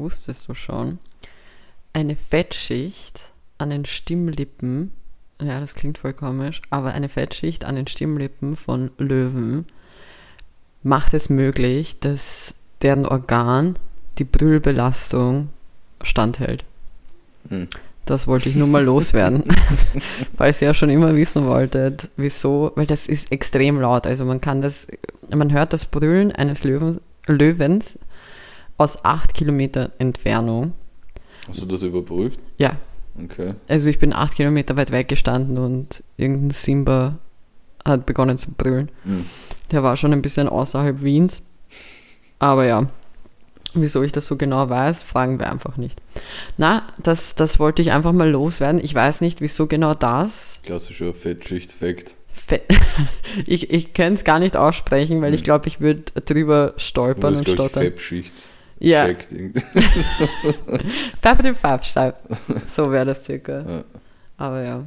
wusstest du schon, eine Fettschicht an den Stimmlippen, ja, das klingt voll komisch, aber eine Fettschicht an den Stimmlippen von Löwen macht es möglich, dass deren Organ die Brüllbelastung standhält. Hm. Das wollte ich nur mal loswerden, falls ihr ja schon immer wissen wolltet, wieso, weil das ist extrem laut. Also man kann das, man hört das Brüllen eines Löwen, Löwens aus acht Kilometer Entfernung. Hast du das überprüft? Ja, Okay. also ich bin acht Kilometer weit weg gestanden und irgendein Simba hat begonnen zu brüllen. Hm. Der war schon ein bisschen außerhalb Wiens. Aber ja, wieso ich das so genau weiß, fragen wir einfach nicht. Na, das, das wollte ich einfach mal loswerden. Ich weiß nicht, wieso genau das. Klassischer Fettschicht-Fact. Fe ich ich kann es gar nicht aussprechen, weil ich Hm. glaube, ich würde drüber stolpern und ich, stottern. Fettschicht. Ja, Fact. irgendwie. Fabstein. So wäre das circa. Ja. Aber ja.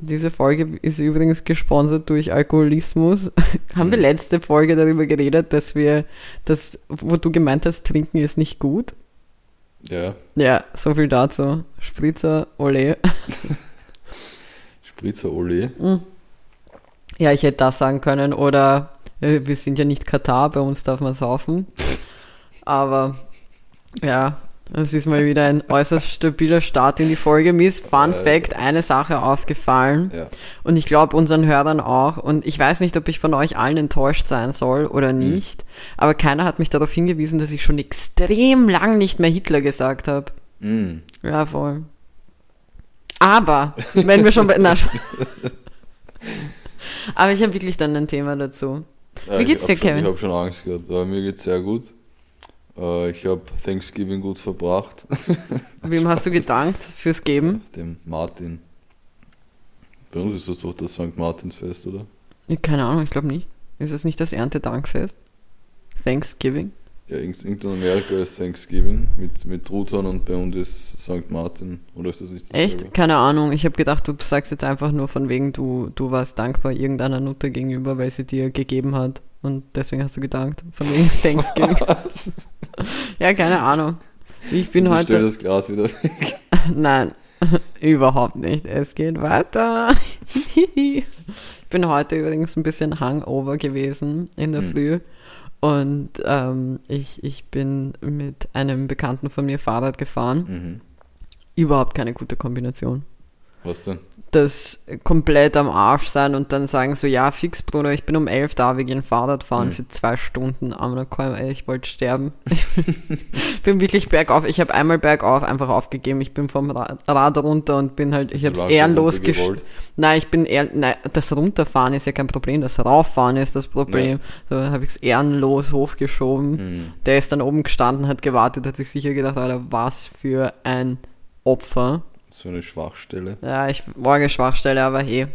Diese Folge ist übrigens gesponsert durch Alkoholismus. Haben wir Mhm. letzte Folge darüber geredet, dass wir das, wo du gemeint hast, trinken ist nicht gut? ja, Ja, so viel dazu. Spritzer, ole. Spritzer Oli. Ja, ich hätte das sagen können. Oder äh, wir sind ja nicht Katar, bei uns darf man saufen. Aber ja, es ist mal wieder ein äußerst stabiler Start in die Folge. Mir ist Fun Ja. Fact eine Sache aufgefallen. Ja. Und ich glaube unseren Hörern auch. Und ich weiß nicht, ob ich von euch allen enttäuscht sein soll oder nicht. Aber keiner hat mich darauf hingewiesen, dass ich schon extrem lang nicht mehr Hitler gesagt habe. Mm. Ja, voll. Aber, wenn wir schon bei. Na, aber ich habe wirklich dann ein Thema dazu. Ja, Wie geht's dir, schon, Kevin? Ich habe schon Angst gehabt, aber mir geht's sehr gut. Äh, Ich habe Thanksgiving gut verbracht. Wem hast du gedankt fürs Geben? Dem Martin. Bei uns ist das doch das St. Martinsfest, oder? Keine Ahnung, ich glaube nicht. Ist es nicht das Erntedankfest? Thanksgiving? Ja, irgend- irgend in Amerika ist Thanksgiving mit, mit Truthahn und bei uns ist St. Martin. Oder ist das nicht dasselbe? Echt? Keine Ahnung. Ich habe gedacht, du sagst jetzt einfach nur von wegen, du, du warst dankbar irgendeiner Nutte gegenüber, weil sie dir gegeben hat. Und deswegen hast du gedankt. Von wegen Thanksgiving. ja, keine Ahnung. Ich bin ich stell heute. das Glas wieder weg. Nein, überhaupt nicht. Es geht weiter. ich bin heute übrigens ein bisschen hangover gewesen in der Hm. Und ähm, ich, ich bin mit einem Bekannten von mir Fahrrad gefahren. Mhm. Überhaupt keine gute Kombination. Was denn? Das komplett am Arsch sein und dann sagen so, ja, fix, Bruder, ich bin um elf da, wir gehen Fahrrad fahren Mhm. für zwei Stunden. Aber ey, ich wollte sterben. ich bin wirklich bergauf. Ich habe einmal bergauf einfach aufgegeben. Ich bin vom Ra- Rad runter und bin halt, ich habe es ehrenlos gesch... Nein, ich bin eher, nein, das Runterfahren ist ja kein Problem, das Rauffahren ist das Problem. So habe ich es ehrenlos hochgeschoben. Mhm. Der ist dann oben gestanden, hat gewartet, hat sich sicher gedacht, Alter, was für ein Opfer. So eine Schwachstelle. Ja, ich morgen Schwachstelle, aber hey.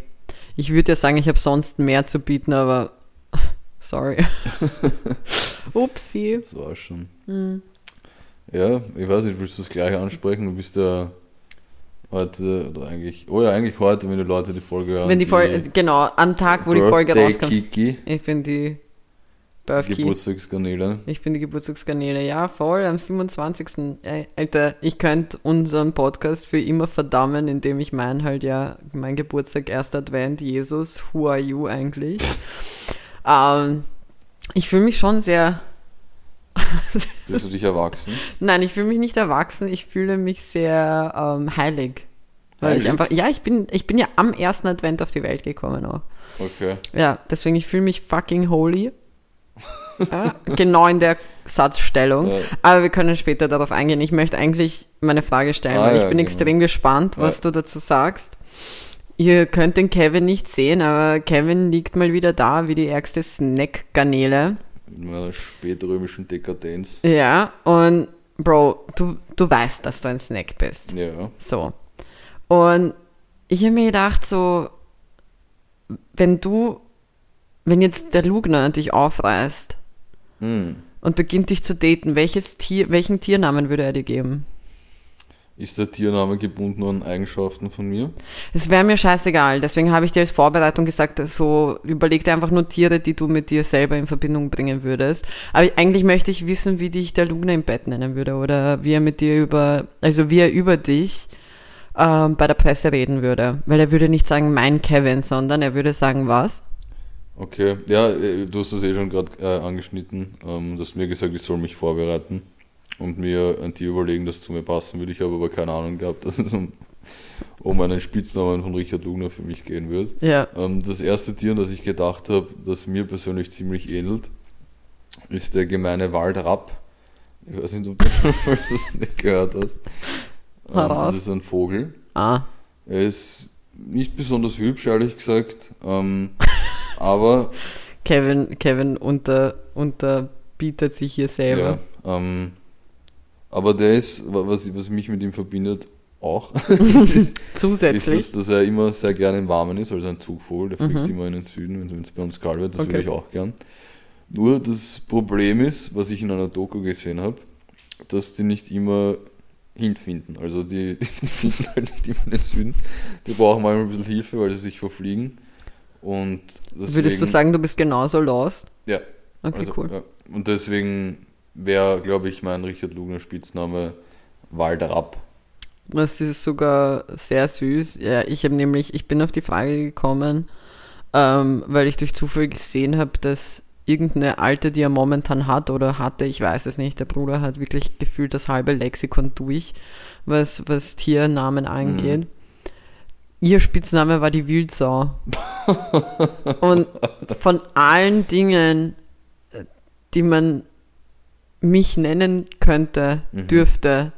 Ich würde ja sagen, ich habe sonst mehr zu bieten, aber sorry. Upsi. Das war schon. Hm. Ja, ich weiß nicht, willst du das gleich ansprechen? Du bist ja heute, oder eigentlich, oh ja, eigentlich heute, wenn die Leute die Folge hören. Wenn die Folge, genau, am Tag, wo die Folge Birthday rauskommt. Kiki, Ich bin die Birthkey. Geburtstagskanäle. Ich bin die Geburtstagskanäle. Ja, voll, am 27. Ey, Alter, ich könnte unseren Podcast für immer verdammen, indem ich mein halt ja, mein Geburtstag, erster Advent, Jesus, who are you eigentlich? ähm, ich fühle mich schon sehr, Bist du dich erwachsen? nein, ich fühle mich nicht erwachsen, ich fühle mich sehr ähm, heilig. Weil ich einfach, ja, ich bin, ich bin ja am ersten Advent auf die Welt gekommen auch. Okay. Ja, deswegen, ich fühle mich fucking holy. Ja, genau in der Satzstellung. Ja. Aber wir können später darauf eingehen. Ich möchte eigentlich meine Frage stellen, Ah, weil ich ja, bin genau. extrem gespannt, was du dazu sagst. Ihr könnt den Kevin nicht sehen, aber Kevin liegt mal wieder da wie die ärgste Snack-Garnele. In meiner spätrömischen Dekadenz. Ja, und Bro, du, du weißt, dass du ein Snack bist. Ja. So. Und ich habe mir gedacht, so, wenn du, wenn jetzt der Lugner dich aufreißt Hm. und beginnt dich zu daten, welches Tier, welchen Tiernamen würde er dir geben? Ist der Tiername gebunden an Eigenschaften von mir? Es wäre mir scheißegal, deswegen habe ich dir als Vorbereitung gesagt, so überleg dir einfach nur Tiere, die du mit dir selber in Verbindung bringen würdest. Aber eigentlich möchte ich wissen, wie dich der Lugner im Bett nennen würde oder wie er mit dir über, also wie er über dich ähm, bei der Presse reden würde. Weil er würde nicht sagen, mein Kevin, sondern er würde sagen, was? Okay, ja, äh, du hast das eh schon gerade äh, angeschnitten. Ähm, du hast mir gesagt, ich soll mich vorbereiten und mir ein Tier überlegen, das zu mir passen würde. Ich habe aber keine Ahnung gehabt, dass es um, um einen Spitznamen von Richard Lugner für mich gehen wird. Ja. Ähm, das erste Tier, das ich gedacht habe, das mir persönlich ziemlich ähnelt, ist der gemeine Waldrapp. Ich weiß nicht, ob du das nicht gehört hast. Ähm, das ist ein Vogel. Ah, Er ist nicht besonders hübsch, ehrlich gesagt. Ähm, aber Kevin, Kevin unter, unterbietet sich hier selber. Ja, ähm, aber der ist, wa- was, was mich mit ihm verbindet, auch, ist Zusätzlich. es, dass er immer sehr gerne im Warmen ist, also ein Zugvogel, der fliegt Mhm. immer in den Süden, wenn es bei uns kalt wird, das Okay. würde ich auch gern. Nur das Problem ist, was ich in einer Doku gesehen habe, dass die nicht immer hinfinden. Also die, die finden halt nicht immer in den Süden. Die brauchen manchmal ein bisschen Hilfe, weil sie sich verfliegen. Und deswegen, Würdest du sagen, du bist genauso lost? Ja. Okay, Also, cool. Ja. Und deswegen wäre, glaube ich, mein Richard Lugner Spitzname Waldrapp. Das ist sogar sehr süß. Ja, ich habe nämlich, ich bin auf die Frage gekommen, ähm, weil ich durch Zufall gesehen habe, dass irgendeine alte, die er momentan hat oder hatte, ich weiß es nicht, der Bruder hat wirklich gefühlt das halbe Lexikon durch, was, was Tiernamen angeht. Ihr Spitzname war die Wildsau. Und von allen Dingen, äh, die man mich nennen könnte, Mhm. dürfte,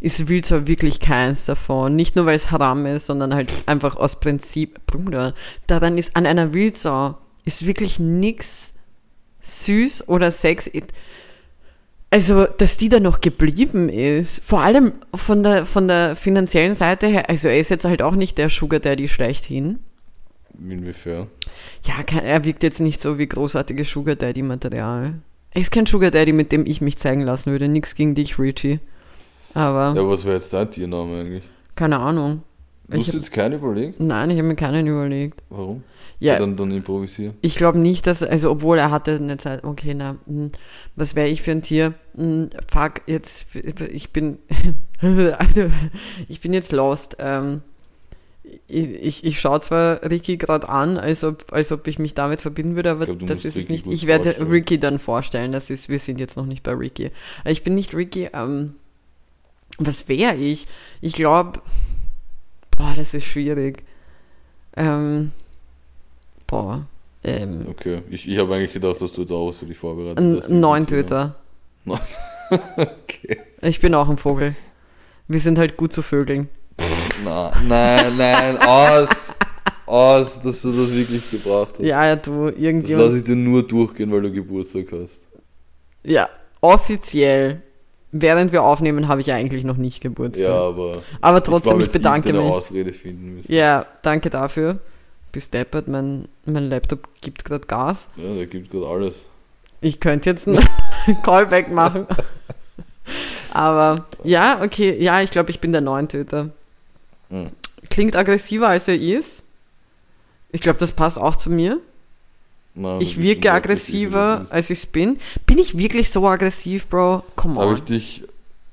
ist Wildsau wirklich keins davon. Nicht nur, weil es Haram ist, sondern halt einfach aus Prinzip, Bruder, daran ist an einer Wildsau ist wirklich nix süß oder sexy. Also, dass die da noch geblieben ist, vor allem von der, von der finanziellen Seite her, also er ist jetzt halt auch nicht der Sugar Daddy schlechthin. Inwiefern? Ja, er wirkt jetzt nicht so wie großartiges Sugar Daddy Material. Er ist kein Sugar Daddy, mit dem ich mich zeigen lassen würde. Nix gegen dich, Richie. Aber, Ja, was wäre jetzt dein Tiername eigentlich? keine Ahnung. Du hast jetzt keinen überlegt? nein, ich habe mir keinen überlegt. Warum? Ja, Dann, dann improvisieren. ich glaube nicht, dass, also obwohl er hatte eine Zeit, okay, na, hm, was wäre ich für ein Tier? Hm, fuck, jetzt, ich bin, ich bin jetzt lost. Ähm, ich, ich, ich schaue zwar Ricky gerade an, als ob, als ob ich mich damit verbinden würde, aber glaub, das ist es Ricky nicht. kurz Ich werde vorstellen. Ricky dann vorstellen, das ist, wir sind jetzt noch nicht bei Ricky. Ich bin nicht Ricky, ähm, was wäre ich? Ich glaube, boah, das ist schwierig. Ähm, boah, ähm, Okay. Ich, ich habe eigentlich gedacht, dass du jetzt auch was für dich vorbereitet ein hast. Neuntöter. Okay. Ich bin auch ein Vogel. Wir sind halt gut zu Vögeln. Na, nein, nein, aus. Aus, dass du das wirklich gebracht hast. Ja, ja, du, Das lasse ich dir nur durchgehen, weil du Geburtstag hast. Ja, offiziell. Während wir aufnehmen, habe ich eigentlich noch nicht Geburtstag. Ja, aber Aber ich trotzdem, ich, jetzt bedanke mich. Ausrede finden müssen. Ja, danke dafür. Bis deppert, mein, mein Laptop gibt gerade Gas. Ja, der gibt gerade alles. Ich könnte jetzt einen Callback machen. Aber ja, okay, ja, ich glaube, ich bin der Neuntöter. Hm. Klingt aggressiver, als er ist. Ich glaube, das passt auch zu mir. Nein, Ich wirke aggressiver, als ich bin. Bin ich wirklich so aggressiv, Bro? Come Darf on. ich dich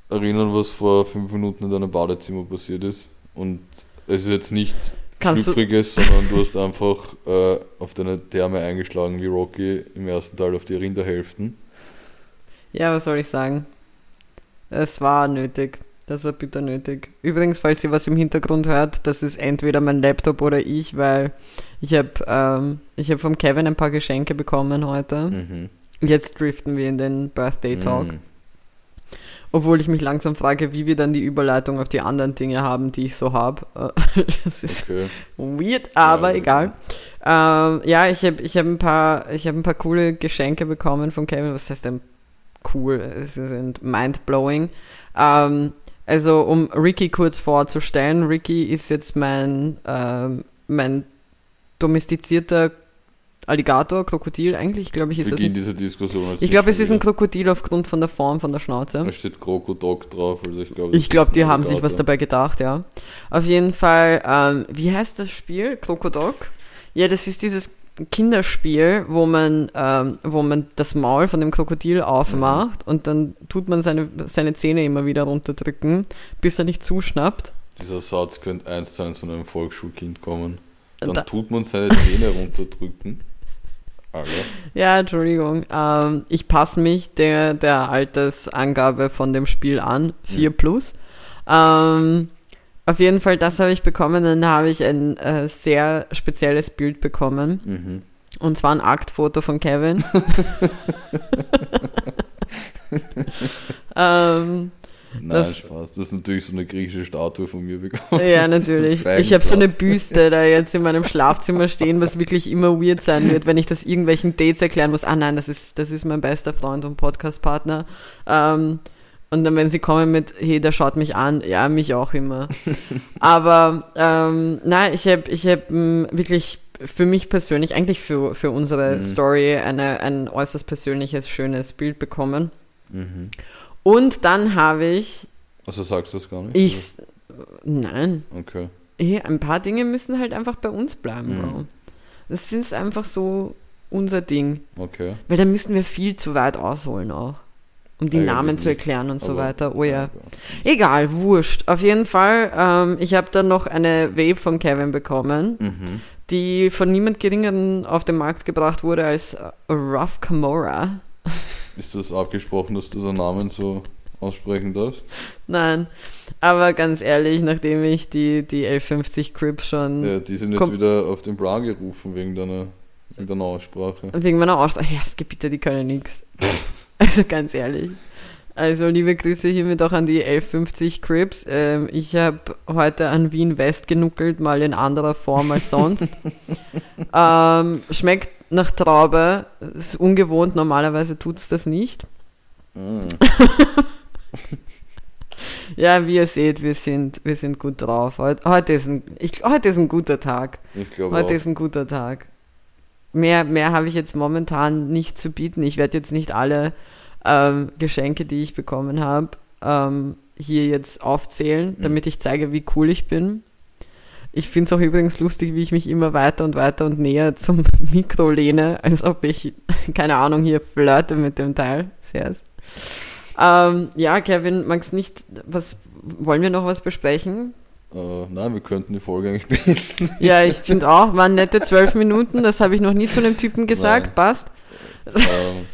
erinnern, was vor fünf Minuten in deinem Badezimmer passiert ist? Und es ist jetzt nichts Kannst Schlüpfriges, sondern du hast einfach äh, auf deine Therme eingeschlagen wie Rocky im ersten Teil auf die Rinderhälften. ja, was soll ich sagen? Es war nötig. Das war bitter nötig. Übrigens, falls ihr was im Hintergrund hört, das ist entweder mein Laptop oder ich, weil ich habe ähm, ich hab vom Kevin ein paar Geschenke bekommen heute. Mhm. Jetzt driften wir in den Birthday Talk. Mhm. Obwohl ich mich langsam frage, wie wir dann die Überleitung auf die anderen Dinge haben, die ich so habe. Das ist Okay. weird, aber also- egal. Ähm, ja, ich habe ich hab ein paar, ich habe ein paar coole Geschenke bekommen von Kevin. Was heißt denn cool? Es sind mindblowing. Ähm, also um Ricky kurz vorzustellen, Ricky ist jetzt mein ähm, mein domestizierter Alligator, Krokodil eigentlich, glaube ich, ist das. Beginn Ein, Diskussion. ich glaube, es ist ein Krokodil aufgrund von der Form, von der Schnauze. Da steht Krokodok drauf, also ich glaube. Ich glaube, die haben sich was dabei gedacht, ja. Auf jeden Fall, ähm, wie heißt das Spiel? Krokodok? Ja, das ist dieses Kinderspiel, wo man, ähm, wo man das Maul von dem Krokodil aufmacht und dann tut man seine, seine Zähne immer wieder runterdrücken, bis er nicht zuschnappt. Dieser Satz könnte eins zu eins von einem Volksschulkind kommen. Dann Da- tut man seine Zähne runterdrücken. Alter. Ja, Entschuldigung. Ähm, ich passe mich der, der Altersangabe von dem Spiel an, 4 plus. Ähm, auf jeden Fall, das habe ich bekommen. Dann habe ich ein äh, sehr spezielles Bild bekommen. Mhm. Und zwar ein Aktfoto von Kevin. ähm, Nein, Das- Spaß. Das ist natürlich so eine griechische Statue von mir bekommen. ja, natürlich. Ich habe so eine. Büste da jetzt in meinem Schlafzimmer stehen, was wirklich immer weird sein wird, wenn ich das irgendwelchen Dates erklären muss. Ah nein, das ist, das ist mein bester Freund und Podcastpartner. Ähm, und dann, wenn sie kommen mit, hey, der schaut mich an, ja, mich auch immer. Aber ähm, nein, ich habe ich hab, m, wirklich für mich persönlich, eigentlich für, für unsere Mhm. Story, eine, ein äußerst persönliches, schönes Bild bekommen. Mhm. Und dann habe ich, Also sagst du das gar nicht? ich, nein, Okay. eh, ein paar Dinge müssen halt einfach bei uns bleiben, Mhm. Bro. Das ist einfach so unser Ding. Okay. Weil da müssen wir viel zu weit ausholen auch. Um die Eigentlich Namen zu erklären und so weiter. Oh ja. Egal, wurscht. Auf jeden Fall, ähm, ich habe dann noch eine Vape von Kevin bekommen, Mhm. die von niemand geringeren auf den Markt gebracht wurde als Rough Camora. Ist das abgesprochen, dass du den Namen so aussprechen darfst? Nein, aber ganz ehrlich, nachdem ich die, die L50 Crips schon Ja, die sind jetzt wieder auf den Plan gerufen wegen deiner, wegen deiner Aussprache. Wegen meiner Aussprache. Ja, es gibt bitte, die können nix. Also ganz ehrlich. Also liebe Grüße hiermit auch an die 1150 Crips. Ähm, ich habe heute an Wien West genuckelt, mal in anderer Form als sonst. ähm, schmeckt nach Traube. Ist ungewohnt, normalerweise tut es das nicht. Mhm. Ja, wie ihr seht, wir sind, wir sind gut drauf. Heute, heute, ist ein, ich, heute ist ein guter Tag. Ich glaube Heute auch. ist ein guter Tag. Mehr, mehr habe ich jetzt momentan nicht zu bieten. Ich werde jetzt nicht alle ähm, Geschenke, die ich bekommen habe, ähm, hier jetzt aufzählen, Mhm. damit ich zeige, wie cool ich bin. Ich finde es auch übrigens lustig, wie ich mich immer weiter und weiter und näher zum Mikro lehne, als ob ich, keine Ahnung, hier flirte mit dem Teil. Sehr. Ähm, ja, Kevin, magst nicht, was, wollen wir noch was besprechen? Äh, nein, wir könnten die Folge eigentlich beenden. Ja, ich finde auch, waren nette zwölf Minuten, das habe ich noch nie zu einem Typen gesagt, Nein. passt. ähm,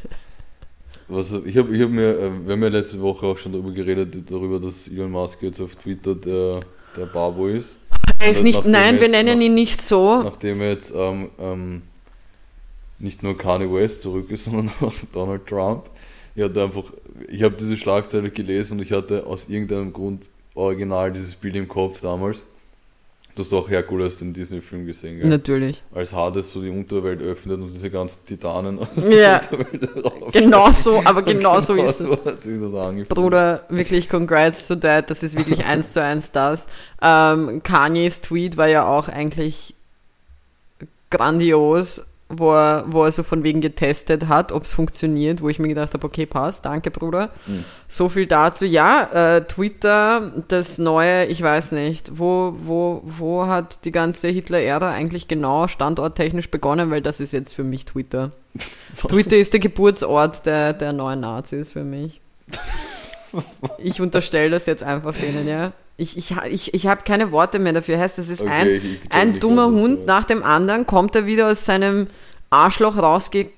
was, ich habe ich hab mir, äh, wir haben ja letzte Woche auch schon darüber geredet, darüber, dass Elon Musk jetzt auf Twitter der, der Babo ist. Er ist nicht, nein, wir nennen noch- ihn nicht so. Nachdem jetzt ähm, ähm, nicht nur Kanye West zurück ist, sondern auch Donald Trump. Ich hatte einfach, ich habe diese Schlagzeile gelesen und ich hatte aus irgendeinem Grund original dieses Bild im Kopf damals. Du hast auch Herkules, den Disney-Film gesehen, gell? Natürlich. Als Hades so die Unterwelt öffnet und diese ganzen Titanen aus Ja. der Unterwelt herauf. Genau so, aber genau so ist es. so angefühlt. Bruder, wirklich congrats to that. Das ist wirklich eins zu eins das. Ähm, Kanyes Tweet war ja auch eigentlich grandios, wo er, wo er so von wegen getestet hat, ob es funktioniert, wo ich mir gedacht habe, okay, passt, danke, Bruder. Mhm. So viel dazu. Ja, äh, Twitter, das neue, ich weiß nicht, wo, wo, wo hat die ganze Hitler-Ära eigentlich genau standorttechnisch begonnen, weil das ist jetzt für mich Twitter. Twitter ist der Geburtsort der, der neuen Nazis für mich. Ich unterstelle das jetzt einfach denen, ja. Ich, ich, ich, ich habe keine Worte mehr dafür. Heißt, das ist Okay, ein, ein dummer das Hund so- nach dem anderen, kommt er wieder aus seinem Arschloch rausge...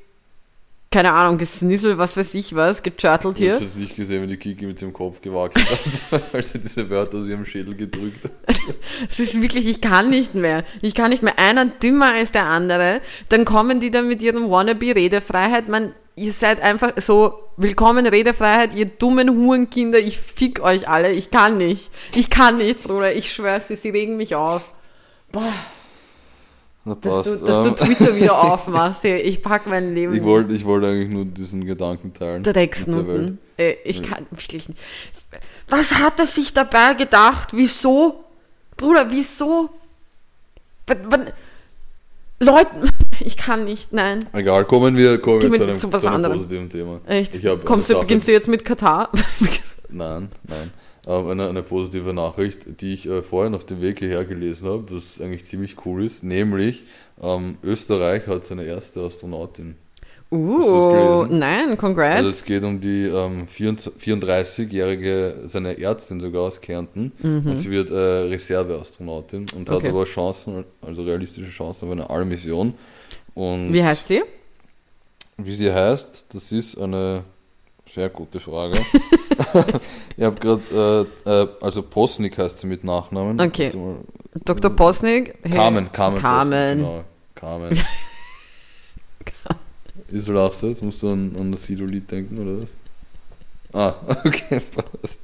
Keine Ahnung, gesnisselt, was weiß ich was, gechurtelt Ich habe hier. jetzt nicht gesehen, wie die Kiki mit dem Kopf gewackelt hat, als sie diese Wörter aus ihrem Schädel gedrückt hat. Es ist wirklich, ich kann nicht mehr. Ich kann nicht mehr. Einer dümmer als der andere. Dann kommen die dann mit ihrem Wannabe-Redefreiheit. Man, ihr seid einfach so, willkommen Redefreiheit, ihr dummen Hurenkinder. Ich fick euch alle. Ich kann nicht. Ich kann nicht, Bruder. Ich schwör's dir, sie regen mich auf. Na, Dass, du, dass Ähm, du Twitter wieder aufmachst. Ich pack mein Leben. ich wollte ich wollte eigentlich nur diesen Gedanken teilen. der. Drecksnutten. Äh, Ich kann wirklich nicht. Was hat er sich dabei gedacht? Wieso? Bruder, wieso? Wa- wa- Leute, ich kann nicht, nein. Egal, kommen wir, kommen wir zu einem, zu was zu einem positiven Thema. Echt? Kommst du, Sache- beginnst du jetzt mit Katar? Nein, nein. Ähm, eine, eine positive Nachricht, die ich äh, vorhin auf dem Weg hierher gelesen habe, das eigentlich ziemlich cool ist, nämlich ähm, Österreich hat seine erste Astronautin. Uh, nein, congrats. Also es geht um die ähm, 24 34-jährige, seine Ärztin sogar aus Kärnten und sie wird äh, Reserveastronautin und Mhm. Okay. hat aber Chancen, also realistische Chancen auf eine Allmission. Wie heißt sie? Wie sie heißt, das ist eine sehr gute Frage. ich habe gerade, äh, äh, also Posnik heißt sie mit Nachnamen. Okay. Dr. Posnig? Hey. Carmen, Carmen. Carmen. Posnik, genau. Carmen. Du lachst jetzt? Musst du an, an das Sido-Lied denken, oder was? Ah, okay, passt.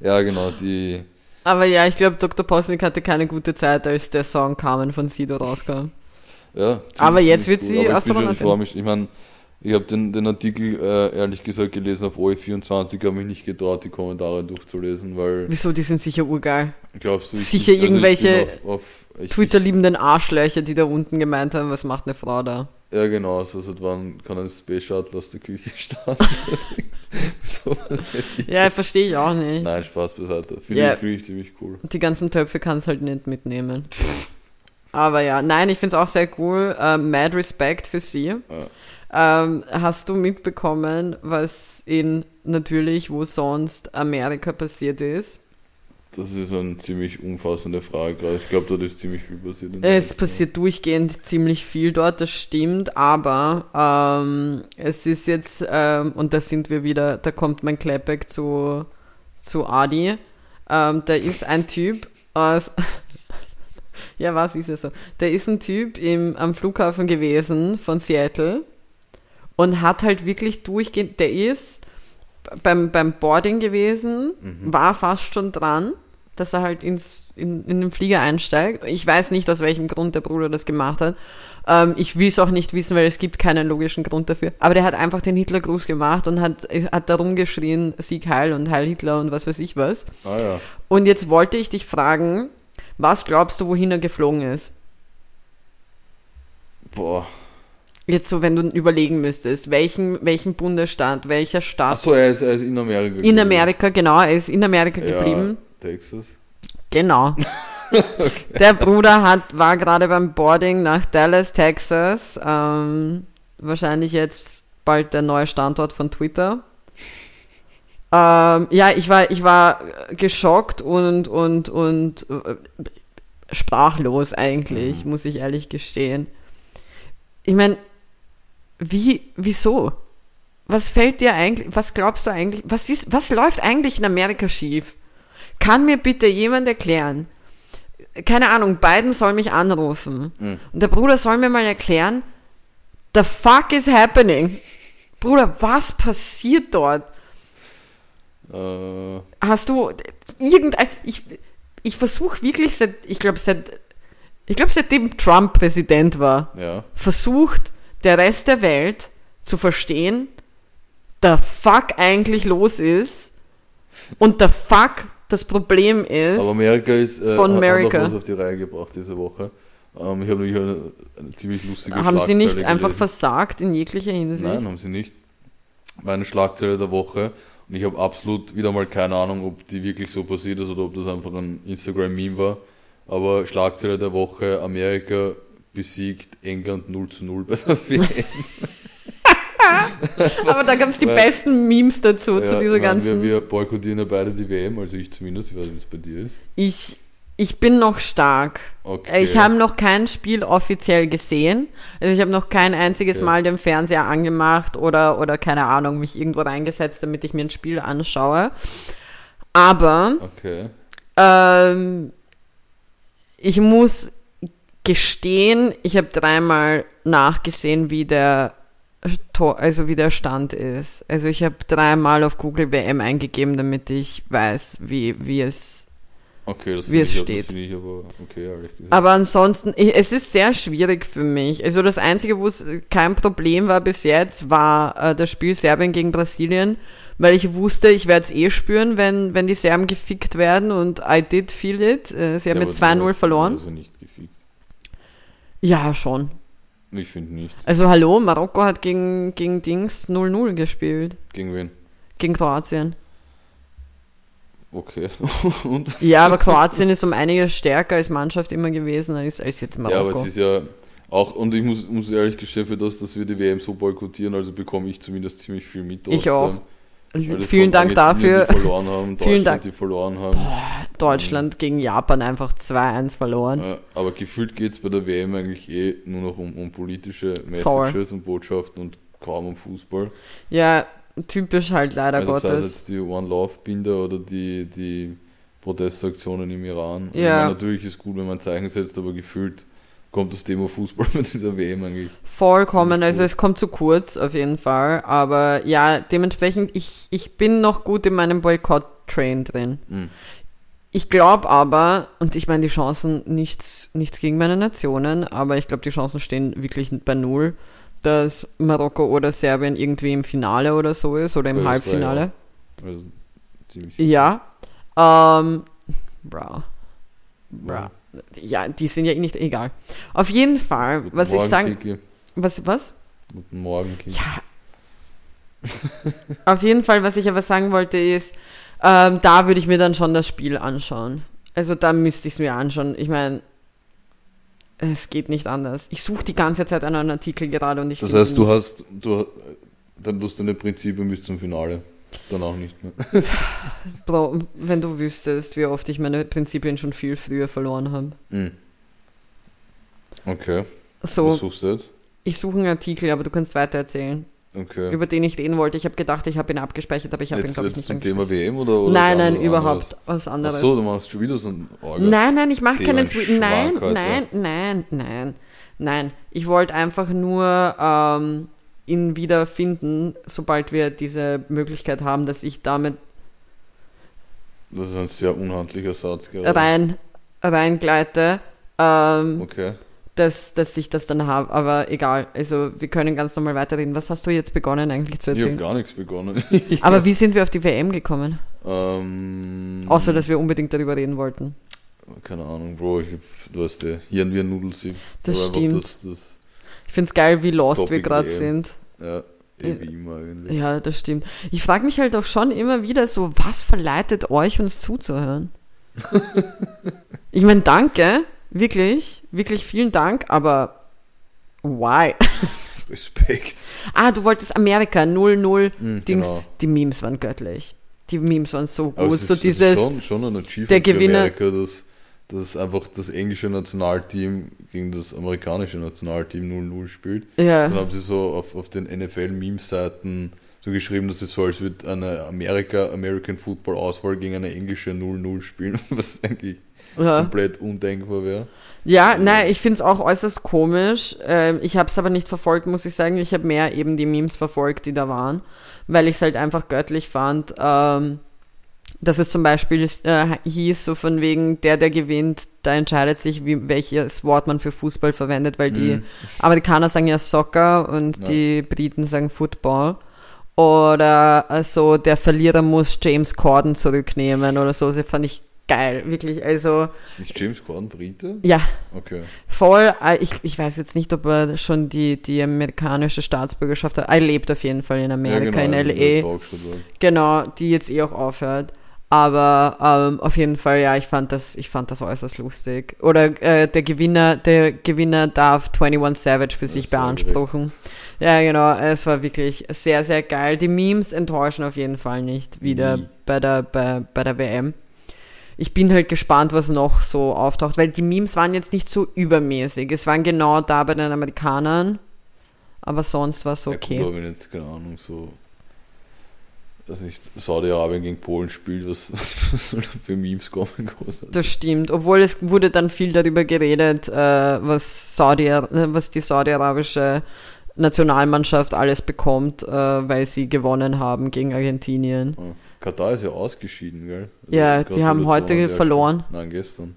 Ja, genau, die. Aber ja, ich glaube, Dr. Posnig hatte keine gute Zeit, als der Song Carmen von Sido rauskam. Ja, Aber jetzt wird sie bin schon- Astronautin. ich meine, ich habe den, den Artikel äh, ehrlich gesagt gelesen auf OE24, habe mich nicht getraut, die Kommentare durchzulesen, weil Wieso, die sind sicher urgeil. glaubst du, ich, Sicher ich, also irgendwelche ich bin auf, auf, Twitter-liebenden Arschlöcher, die da unten gemeint haben, was macht eine Frau da? Ja, genau, also seit wann kann ein Space Shuttle aus der Küche starten? so. Ja, verstehe ich auch nicht. Nein, Spaß beiseite. Finde Ja. ich, finde ich ziemlich cool. Die ganzen Töpfe kannst halt nicht mitnehmen. Aber ja, nein, ich finde es auch sehr cool. Äh, mad Respect für sie. Ähm, hast du mitbekommen, was in natürlich, wo sonst Amerika passiert ist? Das ist eine ziemlich umfassende Frage gerade. Ich glaube, dort ist ziemlich viel passiert. Es passiert durchgehend ziemlich viel dort, das stimmt, aber ähm, es ist jetzt, ähm, und da sind wir wieder, da kommt mein Clapback zu, zu Adi. Ähm, da ist ein Typ aus. ja, was ist es so? Da ist ein Typ im, am Flughafen gewesen von Seattle und hat halt wirklich durchgehend, der ist beim, beim Boarding gewesen, war fast schon dran, dass er halt ins, in, in den Flieger einsteigt. Ich weiß nicht, aus welchem Grund der Bruder das gemacht hat. Ähm, ich will es auch nicht wissen, weil es gibt keinen logischen Grund dafür. Aber der hat einfach den Hitlergruß gemacht und hat, hat darum geschrien, Sieg Heil und Heil Hitler und was weiß ich was. Ah ja. Und jetzt wollte ich dich fragen, was glaubst du, wohin er geflogen ist? Boah. Jetzt so, wenn du überlegen müsstest, welchen, welchen Bundesstaat, welcher Staat Achso, er ist, er ist in Amerika. in geblieben. Amerika, genau, er ist in Amerika geblieben. Texas. Genau. Der Bruder hat, war gerade beim Boarding nach Dallas, Texas. Ähm, wahrscheinlich jetzt bald der neue Standort von Twitter. Ähm, ja, ich war, ich war geschockt und, und, und äh, sprachlos eigentlich, muss ich ehrlich gestehen. Ich meine, wie, wieso? Was fällt dir eigentlich, was glaubst du eigentlich, was ist, was läuft eigentlich in Amerika schief? Kann mir bitte jemand erklären? Keine Ahnung, Biden soll mich anrufen. Mhm. Und der Bruder soll mir mal erklären, the fuck is happening? Bruder, was passiert dort? Äh, Hast du irgendein, ich, ich versuche wirklich seit, ich glaube seit, ich glaube seitdem Trump Präsident war, ja. versucht der Rest der Welt zu verstehen, der Fuck eigentlich los ist und der Fuck das Problem ist. Aber Amerika ist äh, Von America. Hat auch was auf die Reihe gebracht diese Woche. Ähm, ich habe nämlich eine, eine ziemlich lustige haben sie nicht Schlagzeile einfach gelesen. versagt in jeglicher Hinsicht? Nein, haben sie nicht. War eine Schlagzeile der Woche und ich habe absolut wieder mal keine Ahnung, ob die wirklich so passiert ist oder ob das einfach ein Instagram-Meme war. Aber Schlagzeile der Woche, Amerika besiegt England 0 zu 0 bei der WM. Aber da gab es die Weil- besten Memes dazu, zu Ja, dieser nein, ganzen. Wir, wir boykottieren ja beide die WM, also ich zumindest, ich weiß nicht, wie es bei dir ist. Ich, ich bin noch stark. Okay. Ich habe noch kein Spiel offiziell gesehen. Also ich habe noch kein einziges Okay. Mal den Fernseher angemacht oder, oder keine Ahnung, mich irgendwo reingesetzt, damit ich mir ein Spiel anschaue. Aber Okay. ähm, ich muss gestehen, ich habe dreimal nachgesehen, wie der also wie der Stand ist. Also ich habe dreimal auf Google WM eingegeben, damit ich weiß, wie, wie es Okay, Wie es ich, steht. Aber okay. Aber ansonsten, ich- es ist sehr schwierig für mich. Also das Einzige, wo es kein Problem war bis jetzt, war äh, das Spiel Serbien gegen Brasilien, weil ich wusste, ich werde es eh spüren, wenn, wenn die Serben gefickt werden und I did feel it. Äh, sie haben Ja, mit aber du 2-0 hast- verloren. Also. Ja, schon. Ich finde nicht. Also hallo, Marokko hat gegen, gegen Dings 0-0 gespielt. Gegen wen? Gegen Kroatien. Okay. Und? Ja, aber Kroatien ist um einiges stärker als Mannschaft immer gewesen als, als jetzt Ja, aber Marokko. es ist ja auch, und ich muss, muss ehrlich gestehen, für das, dass wir die WM so boykottieren, also bekomme ich zumindest ziemlich viel mit. Ich auch. das Vielen Dank dafür. Die verloren haben, Vielen Deutschland, Dank. die verloren haben. Deutschland gegen Japan einfach 2-1 verloren. Äh, aber gefühlt geht es bei der WM eigentlich eh nur noch um, um politische Messages und Botschaften und kaum um Fußball. Ja, typisch halt leider also Gottes. jetzt die One Love Binder oder die, die Protestaktionen im Iran. Und Ja. Meine, natürlich ist gut, wenn man Zeichen setzt, aber gefühlt kommt das Thema Fußball mit dieser WM eigentlich. Vollkommen, also es kommt zu kurz auf jeden Fall. Aber ja, dementsprechend, ich, ich bin noch gut in meinem Boykott-Train drin. Mhm. Ich glaube aber, und ich meine die Chancen, nichts, nichts gegen meine Nationen, aber ich glaube die Chancen stehen wirklich bei null, dass Marokko oder Serbien irgendwie im Finale oder so ist oder im Bei Halbfinale. Also ziemlich Ja. Ähm, bra. Bra. Ja. Ja, die sind ja eh nicht egal. Auf jeden Fall, Guten was ich Morgen, sagen. Kiki. Was, was? Guten Morgen, Kiki. Ja. Auf jeden Fall, was ich aber sagen wollte, ist, ähm, da würde ich mir dann schon das Spiel anschauen. Also da müsste ich es mir anschauen. Ich meine, es geht nicht anders. Ich suche die ganze Zeit einen Artikel gerade und ich Das heißt, du hast, du, dann hast deine Prinzipien bis zum Finale. Danach nicht mehr. Bro, wenn du wüsstest, wie oft ich meine Prinzipien schon viel früher verloren habe. Mhm. Okay. Was So, suchst du jetzt? ich suche einen Artikel, aber du kannst weiter erzählen, Okay. über den ich reden wollte. Ich habe gedacht, ich habe ihn abgespeichert, aber ich habe ihn, glaube ich, jetzt nicht zum Thema. WM oder? oder Nein, nein, überhaupt was anderes. Ach so, du machst schon wieder so ein. Nein, nein, ich mache keinen ein Sweet. Nein, nein, nein, nein, nein. Ich wollte einfach nur ähm, ihn wieder finden, sobald wir diese Möglichkeit haben, dass ich damit Das ist ein sehr unhandlicher Satz gerade. rein reingleite, ähm, Okay. dass, dass ich das dann habe. Aber egal, also wir können ganz normal weiterreden. Was hast du jetzt begonnen eigentlich zu Ich habe erzählen? gar nichts begonnen. Aber wie sind wir auf die WM gekommen? ähm, Außer, dass wir unbedingt darüber reden wollten. Keine Ahnung, Bro. Ich hab, du weißt ja, Hirn wie ein Nudelsieb. Das Aber stimmt. Das, das, finde es geil, wie lost wir gerade sind. ja, eh wie immer. Ja, das stimmt. Ich frage mich halt auch schon immer wieder so, was verleitet euch, uns zuzuhören? ich meine, danke, wirklich, wirklich vielen Dank, aber why? Respekt. ah, du wolltest Amerika 00 Mhm, Dings. genau. Die Memes waren göttlich. Die Memes waren so gut. so dieses, schon, schon der Gewinner- Amerika, dass, dass einfach das englische Nationalteam gegen das amerikanische Nationalteam 0-0 spielt. ja, Dann haben sie so auf, auf den NFL-Meme-Seiten so geschrieben, dass es so als würde eine Amerika, American Football Auswahl gegen eine englische 0-0 spielen, was eigentlich ja. komplett undenkbar wäre. Ja, nein, ich finde es auch äußerst komisch. Ähm, ich habe es aber nicht verfolgt, muss ich sagen. Ich habe mehr eben die Memes verfolgt, die da waren, weil ich es halt einfach göttlich fand. Ähm, dass es zum Beispiel äh, hieß, so von wegen, der, der gewinnt, da entscheidet sich, wie, welches Wort man für Fußball verwendet, weil die Mhm. Amerikaner sagen ja Soccer und Ja. die Briten sagen Football. Oder also der Verlierer muss James Corden zurücknehmen oder so. Das fand ich geil, wirklich. Also, Ist James Corden Brite? ja, Okay. Voll, äh, ich, ich weiß jetzt nicht, ob er schon die, die amerikanische Staatsbürgerschaft hat. Er lebt auf jeden Fall in Amerika, ja, genau, in LA. Genau, die jetzt eh auch aufhört. Aber ähm, auf jeden Fall, ja, ich fand das, ich fand das äußerst lustig. Oder äh, der Gewinner, der Gewinner darf 21 Savage für sich beanspruchen. Ja, genau, es war wirklich sehr, sehr geil. Die Memes enttäuschen auf jeden Fall nicht wieder Nie. bei der, bei, bei der WM. Ich bin halt gespannt, was noch so auftaucht, weil die Memes waren jetzt nicht so übermäßig. Es waren genau da bei den Amerikanern, aber sonst war es Ja, gut, okay. aber wenn jetzt, keine Ahnung, so, weiß nicht, Saudi-Arabien gegen Polen spielt, was, was soll da für Memes kommen? Großartig. Das stimmt, obwohl es wurde dann viel darüber geredet, äh, was, Saudi, äh, was die saudi-arabische Nationalmannschaft alles bekommt, äh, weil sie gewonnen haben gegen Argentinien. Katar ist ja ausgeschieden, gell? Also Ja, die haben heute verloren. Nein, gestern.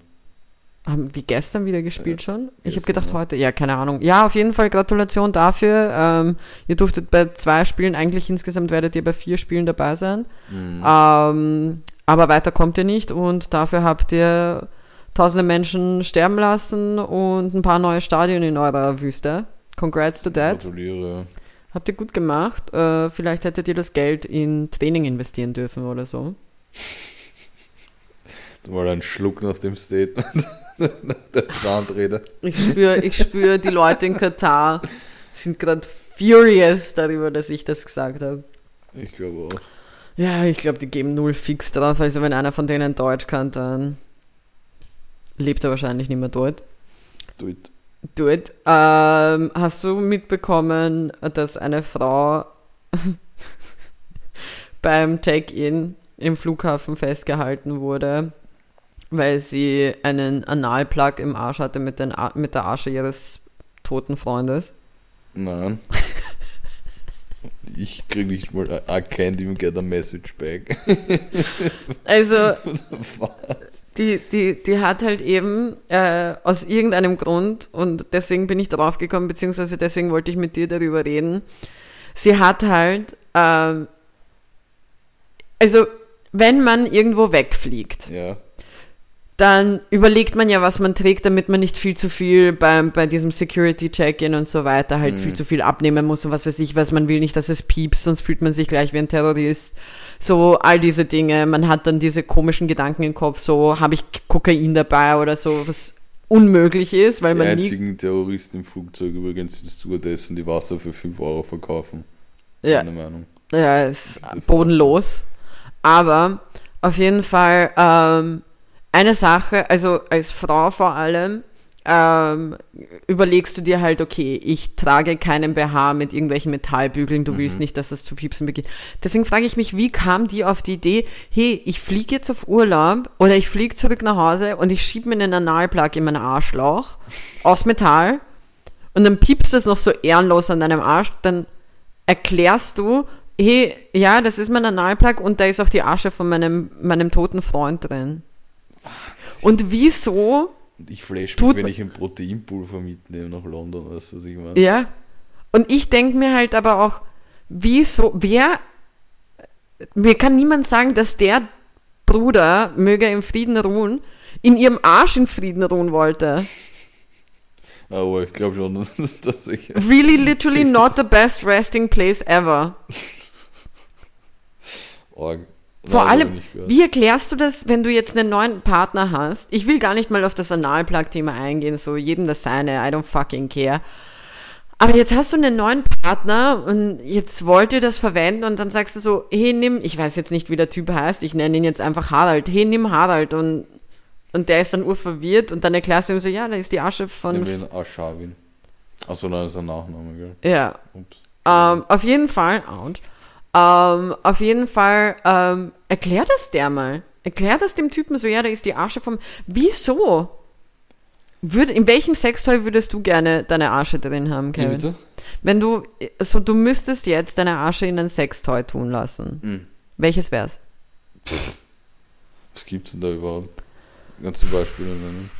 Haben die gestern wieder gespielt Ja, schon? Ich habe gedacht ja. heute. Ja, keine Ahnung. Ja, auf jeden Fall Gratulation dafür. Ähm, ihr durftet bei zwei Spielen, eigentlich insgesamt werdet ihr bei vier Spielen dabei sein. Mhm. Ähm, aber weiter kommt ihr nicht und dafür habt ihr tausende Menschen sterben lassen und ein paar neue Stadien in eurer Wüste Congrats to that. Gratuliere. Habt ihr gut gemacht. Äh, vielleicht hättet ihr das Geld in Training investieren dürfen oder so. Mal einen Schluck nach dem Statement. nach der Brandrede. Ich spüre ich spür, die Leute in Katar sind gerade furious darüber, dass ich das gesagt habe. Ich glaube auch. Ja, ich glaube, die geben null fix drauf. Also wenn einer von denen Deutsch kann, dann lebt er wahrscheinlich nicht mehr dort. Do it. Do it. Ähm, hast du mitbekommen, dass eine Frau beim Check-in im Flughafen festgehalten wurde, weil sie einen Analplug im Arsch hatte mit, den Ar mit der Asche ihres toten Freundes? Nein. Ich krieg nicht mal, I can't even get a message back. Also, die, die, die hat halt eben äh, aus irgendeinem Grund, und deswegen bin ich drauf gekommen, beziehungsweise deswegen wollte ich mit dir darüber reden. Sie hat halt, ähm, also wenn man irgendwo wegfliegt, ja. Dann überlegt man ja, was man trägt, damit man nicht viel zu viel beim, bei diesem Security-Check-In und so weiter halt Mhm. viel zu viel abnehmen muss und was weiß ich was. Man will nicht, dass es piepst, sonst fühlt man sich gleich wie ein Terrorist. So, all diese Dinge. Man hat dann diese komischen Gedanken im Kopf, so, habe ich Kokain dabei oder so, was unmöglich ist, weil Die man nie... einzigen Terroristen im Flugzeug übrigens sind Stewardessen, die Wasser für 5 Euro verkaufen. Ja, Meine Meinung. Ja, ist bodenlos. Aber auf jeden Fall ähm, eine Sache, also als Frau vor allem, ähm, überlegst du dir halt, okay, ich trage keinen BH mit irgendwelchen Metallbügeln, du willst nicht, dass das zu piepsen beginnt. Deswegen frage ich mich, wie kam die auf die Idee, hey, ich fliege jetzt auf Urlaub oder ich fliege zurück nach Hause und ich schiebe mir einen Analplug in meinen Arschloch aus Metall und dann piepst es noch so ehrenlos an deinem Arsch, dann erklärst du, hey, ja, das ist mein Analplug und da ist auch die Asche von meinem, meinem toten Freund drin. Und wieso, ich flash mich, wenn ich ein Proteinpulver mitnehme nach London, weißt du, was ich meine? ja? Und ich denke mir halt aber auch, wieso, wer, mir kann niemand sagen, dass der Bruder, möge er im Frieden ruhen, in ihrem Arsch in Frieden ruhen wollte. Aber ich glaube schon, dass das tatsächlich. Really, literally not the best resting place ever. Org. Vor Nein, allem, nicht gehört. wie erklärst du das, wenn du jetzt einen neuen Partner hast? Ich will gar nicht mal auf das Analplug-Thema eingehen, so jedem das seine, I don't fucking care. Aber jetzt hast du einen neuen Partner und jetzt wollt ihr das verwenden und dann sagst du so, hey, nimm, ich weiß jetzt nicht, wie der Typ heißt, ich nenne ihn jetzt einfach Harald, hey, nimm Harald und, und der ist dann urverwirrt und dann erklärst du ihm so, ja, da ist die Asche von, Nehmen Aschawin. Achso, nein, das ist ein Nachname, gell? ja, Ups. Ähm, auf jeden Fall, und, ähm, auf jeden Fall, ähm, erklär das der mal. Erklär das dem Typen so, ja, da ist die Asche vom, wieso? Würde, in welchem Sextoy würdest du gerne deine Asche drin haben, Wie Kevin? bitte? Wenn du, so, du müsstest jetzt deine Asche in ein Sextoy tun lassen. Hm. Welches wär's? Was gibt's denn da überhaupt? Du Beispiele nennen?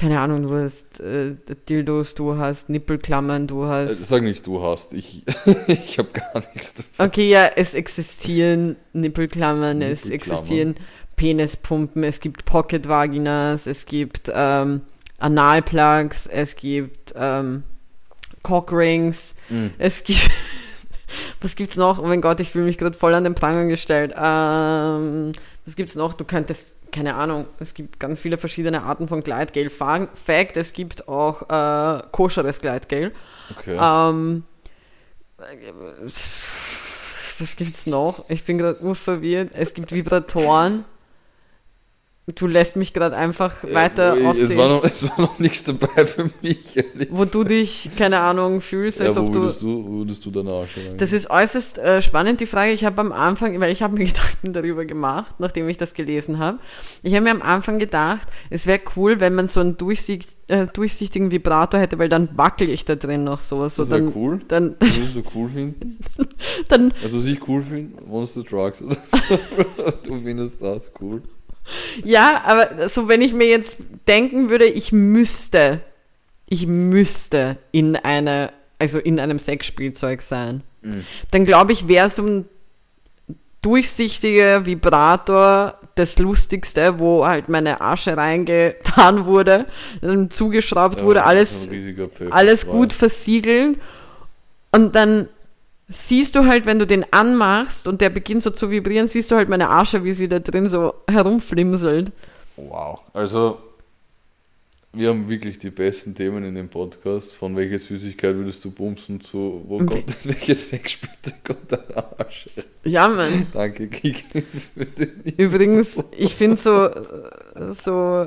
Keine Ahnung, du hast äh, Dildos, du hast Nippelklammern, du Äh, hast. sag nicht, du hast. Ich, ich habe gar nichts davon. Okay, ja, es existieren Nippelklammern, es Nippelklammern. existieren Penispumpen, es gibt Pocket-Vaginas, es gibt ähm, Analplugs, es gibt ähm, Cockrings, Hm. es gibt... Was gibt's noch? Oh mein Gott, ich fühle mich gerade voll an den Pranger gestellt. Ähm, was gibt's noch? Du könntest, keine Ahnung, es gibt ganz viele verschiedene Arten von Gleitgel. Fa- Fact, es gibt auch äh, koscheres Gleitgel. Okay. Ähm, was gibt's noch? Ich bin gerade urverwirrt. Es gibt Vibratoren. Du lässt mich gerade einfach weiter Äh, es, aufzählen. war noch, es war noch nichts dabei für mich. wo du dich, keine Ahnung, fühlst, als ja, ob du. würdest du, wo würdest du deine Arsch rein? Das ist äußerst äh, spannend, die Frage. Ich habe am Anfang, weil ich habe mir Gedanken darüber gemacht, nachdem ich das gelesen habe. Ich habe mir am Anfang gedacht, es wäre cool, wenn man so einen durchsicht, äh, durchsichtigen Vibrator hätte, weil dann wackel ich da drin noch so. so das wäre cool. dann, Würdest du cool finden? dann, Also, was ich cool finde, Monster Trucks oder so. Du findest das cool. Ja, aber so wenn ich mir jetzt denken würde, ich müsste, ich müsste in eine, also in einem Sexspielzeug sein, Mhm. dann glaube ich, wäre so ein durchsichtiger Vibrator das Lustigste, wo halt meine Asche reingetan wurde, dann zugeschraubt wurde, Ja, alles, Pfeffer- alles Brei. gut versiegelt. Und dann siehst du halt, wenn du den anmachst und der beginnt so zu vibrieren, siehst du halt meine Asche, wie sie da drin so herumflimselt. Wow. Also, wir haben wirklich die besten Themen in dem Podcast. Von welcher Süßigkeit würdest du bumsen zu, wo Und kommt welches Sexspielzeug kommt deine Asche? Ja, Mann. Danke, Kiki, den Übrigens, ich finde so, so,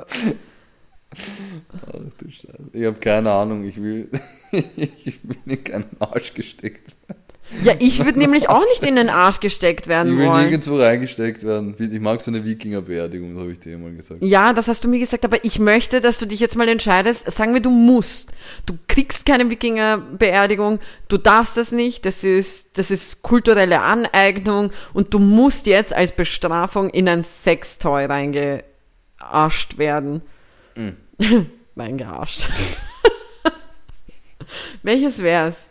Ach du Scheiße. Ich habe keine Ahnung, ich will, ich will in keinen Arsch gesteckt werden. Ja, ich würde nämlich auch nicht in den Arsch gesteckt Ich werden will wollen. nirgendwo reingesteckt werden. Ich mag so eine Wikingerbeerdigung, das habe ich dir mal gesagt. Ja, das hast du mir gesagt, aber ich möchte, dass du dich jetzt mal entscheidest. Sagen wir, du musst. Du kriegst keine Wikingerbeerdigung, du darfst das nicht, das ist, das ist kulturelle Aneignung und du musst jetzt als Bestrafung in ein Sextoy reingearscht werden. Mhm. Reingearscht. Welches wär's?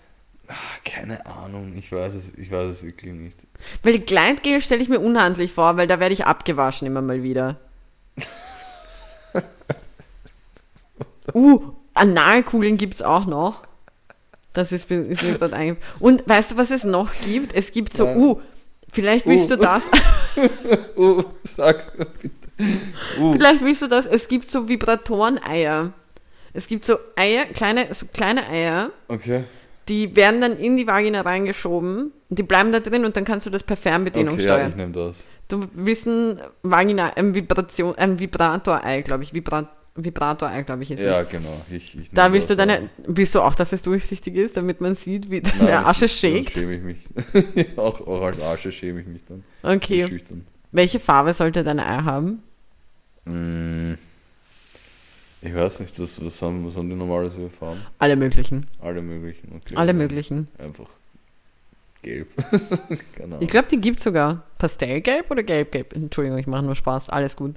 Ah, keine Ahnung, ich weiß es, ich weiß es wirklich nicht. Weil Gleitgel stelle ich mir unhandlich vor, weil da werde ich abgewaschen immer mal wieder. uh, Analkugeln gibt's auch noch. Das ist, mir- ist mir gerade eingefallen. Und weißt du, was es noch gibt? Es gibt so, Nein. uh, vielleicht willst Uh. du das, Oh, sag's mir bitte. Uh, vielleicht willst du das, es gibt so Vibratoren-Eier. Es gibt so Eier, kleine, so kleine Eier, okay. Die werden dann in die Vagina reingeschoben und die bleiben da drin und dann kannst du das per Fernbedienung Okay, ja, steuern. ich nehme das. Du willst ein Vagina, ein Vibration, ein Vibrator-Ei, glaube ich. Vibra Vibrator-Ei, glaube ich, ist Ja, es. genau. Ich, ich Da willst du deine, willst du auch, dass es durchsichtig ist, damit man sieht, wie Nein, deine Asche ich, Dann shakt? schäme ich mich. auch, auch als Arsche schäme ich mich dann. Okay. Welche Farbe sollte dein Ei haben? Mm, ich weiß nicht, was, was, haben, was haben die normalerweise für Farben? Alle möglichen. Alle möglichen. Okay, Alle möglichen. Einfach gelb. Ahnung. Ich glaube, die gibt sogar. Pastellgelb oder gelbgelb? Entschuldigung, ich mache nur Spaß. Alles gut.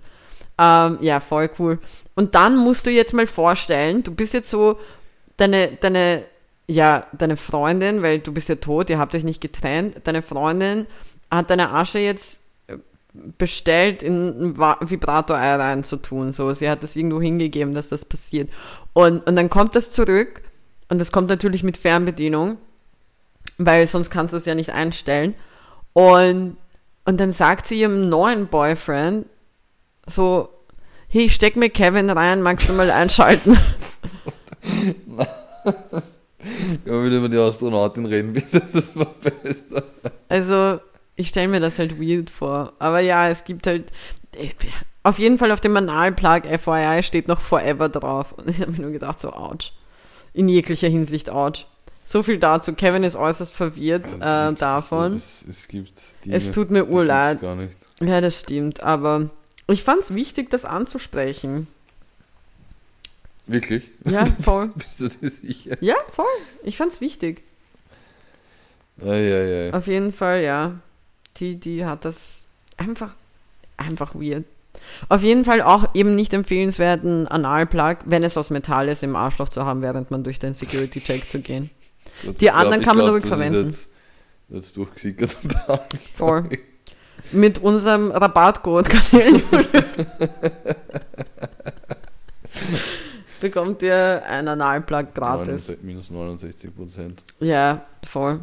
Ähm, ja, voll cool. Und dann musst du jetzt mal vorstellen, du bist jetzt so, deine, deine, ja, deine Freundin, weil du bist ja tot, ihr habt euch nicht getrennt, deine Freundin hat deine Asche jetzt bestellt, in ein Vibrator-Ei reinzutun. So, sie hat das irgendwo hingegeben, dass das passiert. Und, und dann kommt das zurück und das kommt natürlich mit Fernbedienung, weil sonst kannst du es ja nicht einstellen. Und, und dann sagt sie ihrem neuen Boyfriend so, hey, ich steck mir Kevin rein, magst du mal einschalten? Ich will über die Astronautin reden, bitte. Das war besser. Also, ich stelle mir das halt weird vor. Aber ja, es gibt halt. Auf jeden Fall auf dem Analplug FYI steht noch Forever drauf. Und ich habe mir nur gedacht, so, ouch. In jeglicher Hinsicht, ouch. So viel dazu. Kevin ist äußerst verwirrt Also, äh, davon. Es, es gibt Dinge, Es tut mir urleid. Ja, das stimmt. Aber ich fand es wichtig, das anzusprechen. Wirklich? Ja, voll. Bist du dir sicher? Ja, voll. Ich fand's wichtig. Eieiei. Auf jeden Fall, ja. Die, die hat das einfach, einfach weird. Auf jeden Fall auch eben nicht empfehlenswerten Analplug, wenn es aus Metall ist, im Arschloch zu haben, während man durch den Security-Check zu gehen. Die anderen ich kann man das rückverwenden. Jetzt, jetzt durchgesickert. Voll. Mit unserem Rabattcode bekommt ihr einen Analplug gratis. 69 Minus 69 Prozent. Ja, voll.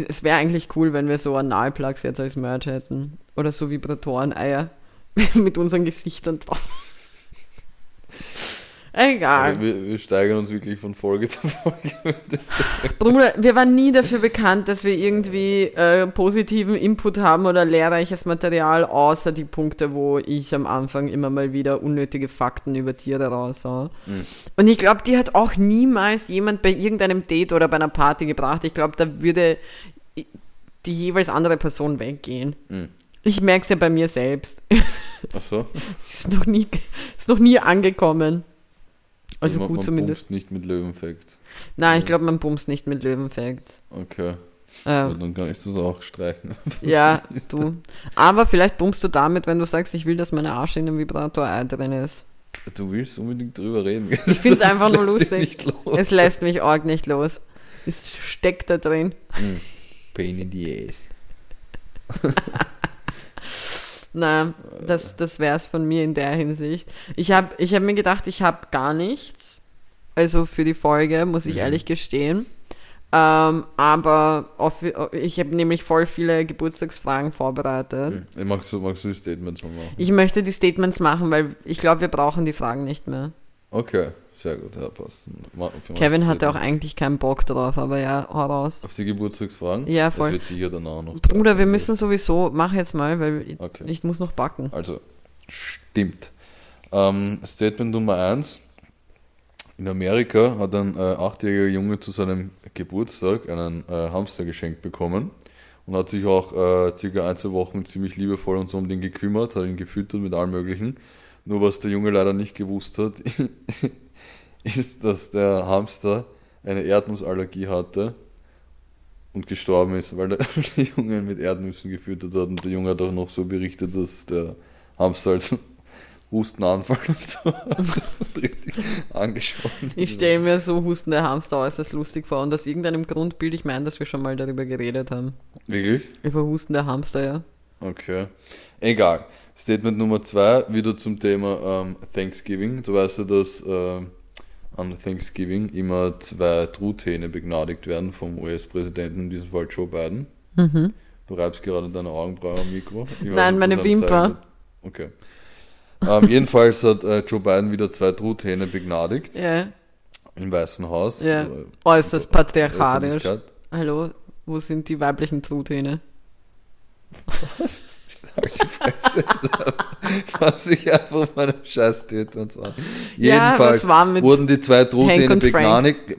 Ich- Es wäre eigentlich cool, wenn wir so Analplugs jetzt als Merch hätten. Oder so Vibratoren-Eier mit unseren Gesichtern drauf. Egal. Also wir, wir steigern uns wirklich von Folge zu Folge. Bruder, wir waren nie dafür bekannt, dass wir irgendwie äh, positiven Input haben oder lehrreiches Material, außer die Punkte, wo ich am Anfang immer mal wieder unnötige Fakten über Tiere raushau. Mhm. Und ich glaube, die hat auch niemals jemand bei irgendeinem Date oder bei einer Party gebracht. Ich glaube, da würde die jeweils andere Person weggehen. Mhm. Ich merke es ja bei mir selbst. Ach so. Es ist noch nie, ist noch nie angekommen. Also man, gut man zumindest. nicht mit Löwenfakt. Nein, ich glaube, man bumst nicht mit Löwenfakt. Okay. Äh, Ja, dann kann ich das auch streichen. Ja, du. Aber vielleicht bummst du damit, wenn du sagst, ich will, dass meine Arsch in einem Vibrator-Ei drin ist. Du willst unbedingt drüber reden. Ich find's Das einfach nur lustig. Es lässt mich arg nicht los. Es steckt da drin. Mm. Pain in the ass. Na, das, das wäre es von mir in der Hinsicht. Ich habe ich hab mir gedacht, ich habe gar nichts. Also für die Folge, muss ich Mhm. ehrlich gestehen. Ähm, aber auf, ich habe nämlich voll viele Geburtstagsfragen vorbereitet. Hm. Magst du, magst du die Statements mal machen? Ich möchte die Statements machen, weil ich glaube, wir brauchen die Fragen nicht mehr. Okay, sehr gut, ja, passt. Kevin hatte auch eigentlich keinen Bock drauf, aber ja, hau raus. Auf die Geburtstagsfragen? Ja, voll. Das wird sicher danach noch. Bruder, wir müssen sowieso, mach jetzt mal, weil Okay. ich muss noch backen. Also, stimmt. Ähm, Statement Nummer 1. In Amerika hat ein äh, achtjähriger Junge zu seinem Geburtstag einen äh, Hamster geschenkt bekommen und hat sich auch äh, circa ein, zwei Wochen ziemlich liebevoll und so um den gekümmert, hat ihn gefüttert mit allem Möglichen. Nur was der Junge leider nicht gewusst hat, ist, dass der Hamster eine Erdnussallergie hatte und gestorben ist, weil der der Junge ihn mit Erdnüssen gefüttert hat und der Junge hat auch noch so berichtet, dass der Hamster als Hustenanfall und so und richtig angesprochen. Ich stelle mir so hustende Hamster äußerst lustig vor und aus irgendeinem Grund bilde ich mir ein, dass wir schon mal darüber geredet haben. Wirklich? Über hustende Hamster, ja. Okay. Egal. Statement Nummer zwei, wieder zum Thema ähm, Thanksgiving. Du weißt ja, dass äh, an Thanksgiving immer zwei Truthähne begnadigt werden vom US-Präsidenten, in diesem Fall Joe Biden. Du reibst gerade deine Augenbraue am Mikro. Ich Mhm. Nein, meine Wimper. Okay. Ähm, jedenfalls hat äh, Joe Biden wieder zwei Truthähne begnadigt Ja, im Weißen Haus. ja. Äh, Äußerst patriarchalisch. Öffentlichkeit. Hallo, wo sind die weiblichen Truthähne? Halt die Fresse. Was ich einfach meine scheiß waren. Ja, Jedenfalls war mit wurden die zwei und Frank? begnadigt,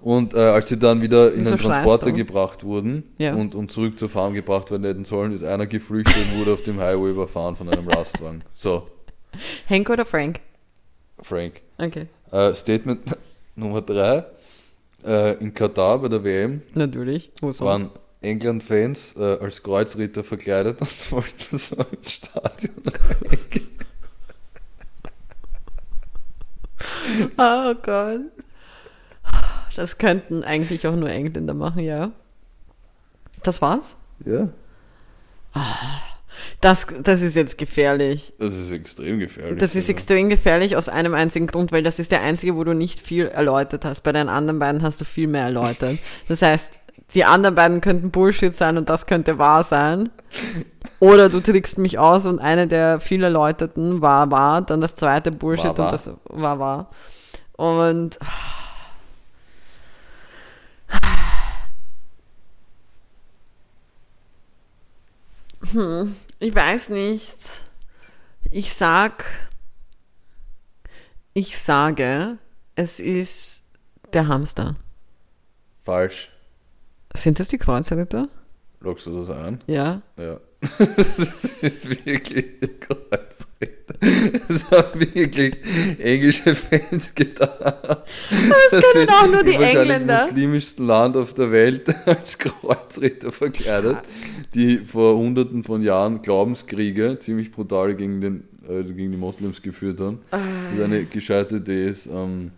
und äh, als sie dann wieder in den Transporter gebracht wurden Ja. und, und zurück zur Farm gebracht werden hätten sollen, ist einer geflüchtet und wurde auf dem Highway überfahren von einem Lastwagen. So, Hank oder Frank? Frank. Okay, Äh, Statement Nummer drei. Äh, in Katar bei der WM natürlich. Wo sonst? waren England-Fans äh, als Kreuzritter verkleidet und wollten so ins Stadion reingehen. Oh Gott. Das könnten eigentlich auch nur Engländer machen, ja. Das war's? Ja, Das, das ist jetzt gefährlich. das ist extrem gefährlich. Das ist extrem gefährlich aus einem einzigen Grund, weil das ist der einzige, wo du nicht viel erläutert hast. Bei den anderen beiden hast du viel mehr erläutert. Das heißt, die anderen beiden könnten Bullshit sein und das könnte wahr sein. Oder du trickst mich aus und eine der viel erläuterten war wahr, dann das zweite Bullshit War wahr. und das war wahr. Und hm, ich weiß nicht. Ich sag, ich sage, es ist der Hamster. Falsch. Sind das die Kreuzritter? Lockst du das ein? Ja. Ja. das ist wirklich Kreuzritter. Das haben wirklich englische Fans getan. Das können auch nur die Engländer. muslimischsten Land auf der Welt als Kreuzritter verkleidet, die vor hunderten von Jahren Glaubenskriege ziemlich brutal gegen, den, also gegen die Moslems geführt haben. Ah. Und eine gescheite Idee ist, ähm,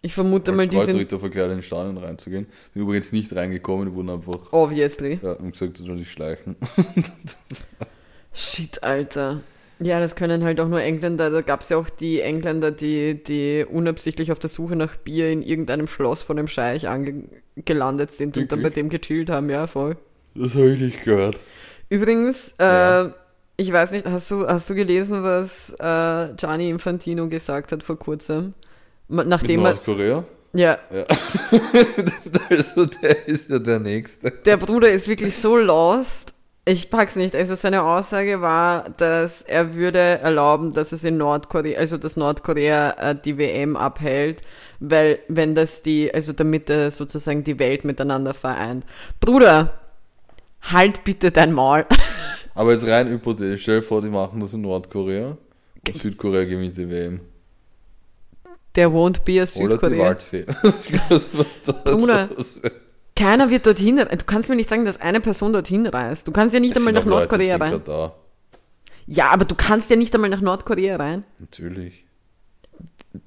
Ich vermute mal, als die sind Kreuzritter verkleidet in den Stadion reinzugehen. Sind übrigens nicht reingekommen, die wurden einfach obviously. ja, haben gesagt, sie sollen sich schleichen. Shit, Alter. Ja, das können halt auch nur Engländer. Da gab es ja auch die Engländer, die, die unabsichtlich auf der Suche nach Bier in irgendeinem Schloss von dem Scheich angelandet sind und dann bei Wirklich? dem gechillt haben, ja, voll. Das habe ich nicht gehört. Übrigens, äh, Ja. ich weiß nicht, hast du, hast du gelesen, was äh, Gianni Infantino gesagt hat vor kurzem? Mit Nachdem er, Nordkorea? ja, Ja. also der ist ja der Nächste. der Bruder ist wirklich so lost. Ich pack's nicht. Also seine Aussage war, dass er würde erlauben, dass es in Nordkorea, also dass Nordkorea äh, die WM abhält, weil wenn das die, also damit er sozusagen die Welt miteinander vereint. Bruder, halt bitte dein Maul. Aber jetzt rein hypothetisch, stell dir vor, die machen das in Nordkorea und Südkorea gewinnt die WM. Der won't be a Südkorea. Da Bruder. Keiner wird dorthin. Du kannst mir nicht sagen, dass eine Person dorthin reist. Du kannst ja nicht Es einmal nach Leute Nordkorea in rein. Katar. Ja, aber du kannst ja nicht einmal nach Nordkorea rein. Natürlich.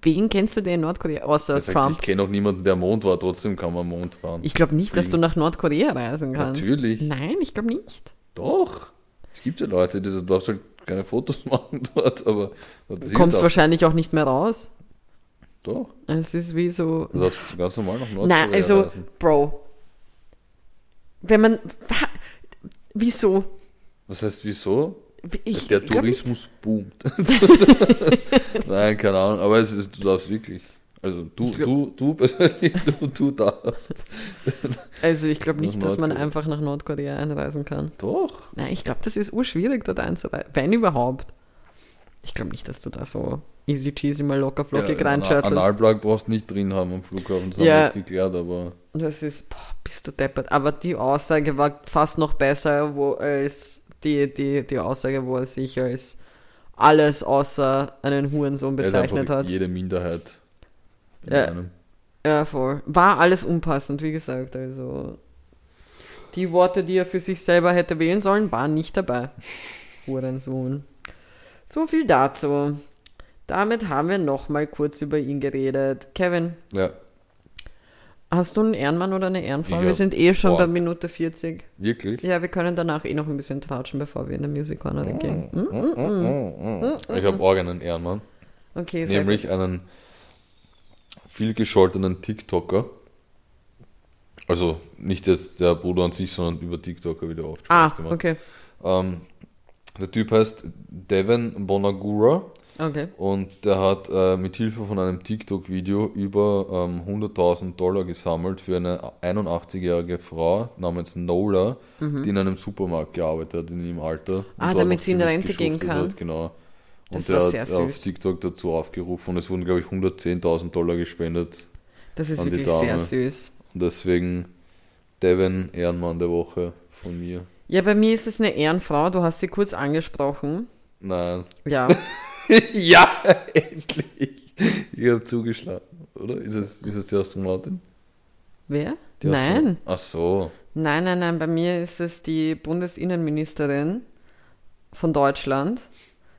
Wen kennst du denn in Nordkorea? Außer Er sagt, Trump. ich kenne auch niemanden, der Mond war, trotzdem kann man Mond fahren. Ich glaube nicht, dass du Fliegen. nach Nordkorea reisen kannst. Natürlich. Nein, ich glaube nicht. Doch. Es gibt ja Leute, die du darfst halt keine Fotos machen dort, aber du kommst wahrscheinlich auch nicht mehr raus. Doch. Es ist wie so. Du darfst ganz normal nach Nordkorea Nein, also, reisen. Bro. Wenn man. Wieso? Was heißt wieso? Ich, Der. Tourismus boomt. Nein, keine Ahnung, aber es ist, du darfst wirklich. Also du, glaub- du, du persönlich, du, du darfst. Also ich glaube nicht, dass man einfach nach Nordkorea einreisen kann. Doch. Nein, ich glaube, das ist urschwierig, dort einzureisen. Wenn überhaupt. Ich glaube nicht, dass du da so easy cheesy mal locker flockig Ja, reinschörtelst. Analplug brauchst du nicht drin haben am Flughafen, das Ja. haben wir jetzt geklärt, aber Das ist, boah, bist du deppert. Aber die Aussage war fast noch besser wo, als die, die, die Aussage, wo er sich als alles außer einen Hurensohn bezeichnet hat. jede Minderheit in Ja. einem. Ja, voll. War alles unpassend, wie gesagt. Also, die Worte, die er für sich selber hätte wählen sollen, waren nicht dabei. Hurensohn. So viel dazu. Damit haben wir nochmal kurz über ihn geredet. Kevin, Ja, hast du einen Ehrenmann oder eine Ehrenfrau? Ich wir sind eh schon boah. bei Minute 40. wirklich? Ja, wir können danach eh noch ein bisschen tratschen, bevor wir in der Music Corner Oh. gehen. Hm? Ich habe auch einen Ehrenmann, Okay, sehr nämlich einen viel gescholtenen TikToker. Also nicht jetzt der Bruder an sich, sondern über TikToker wieder oft Ah, Spaß gemacht. okay. Ähm, der Typ heißt Devin Bonagura Okay. und der hat äh, mit Hilfe von einem TikTok-Video über ähm, 100.000 Dollar gesammelt für eine 81-jährige Frau namens Nola, die in einem Supermarkt gearbeitet hat in ihrem Alter. und Mhm. Ah, damit sie in Rente gehen kann. Hat, genau. Das Und der war hat auf. TikTok dazu aufgerufen und es wurden, glaube ich, 110.000 Dollar gespendet. Das ist wirklich sehr süß. Und deswegen Devin Ehrenmann der Woche von mir. Ja, bei mir ist es eine Ehrenfrau. Du hast sie kurz angesprochen. Nein. Ja. ja, endlich. Ich habe zugeschlagen, oder? Ist es, ist es die Astronautin? Wer? Die Nein. Astro- Ach so. Nein, nein, nein. Bei mir ist es die Bundesinnenministerin von Deutschland.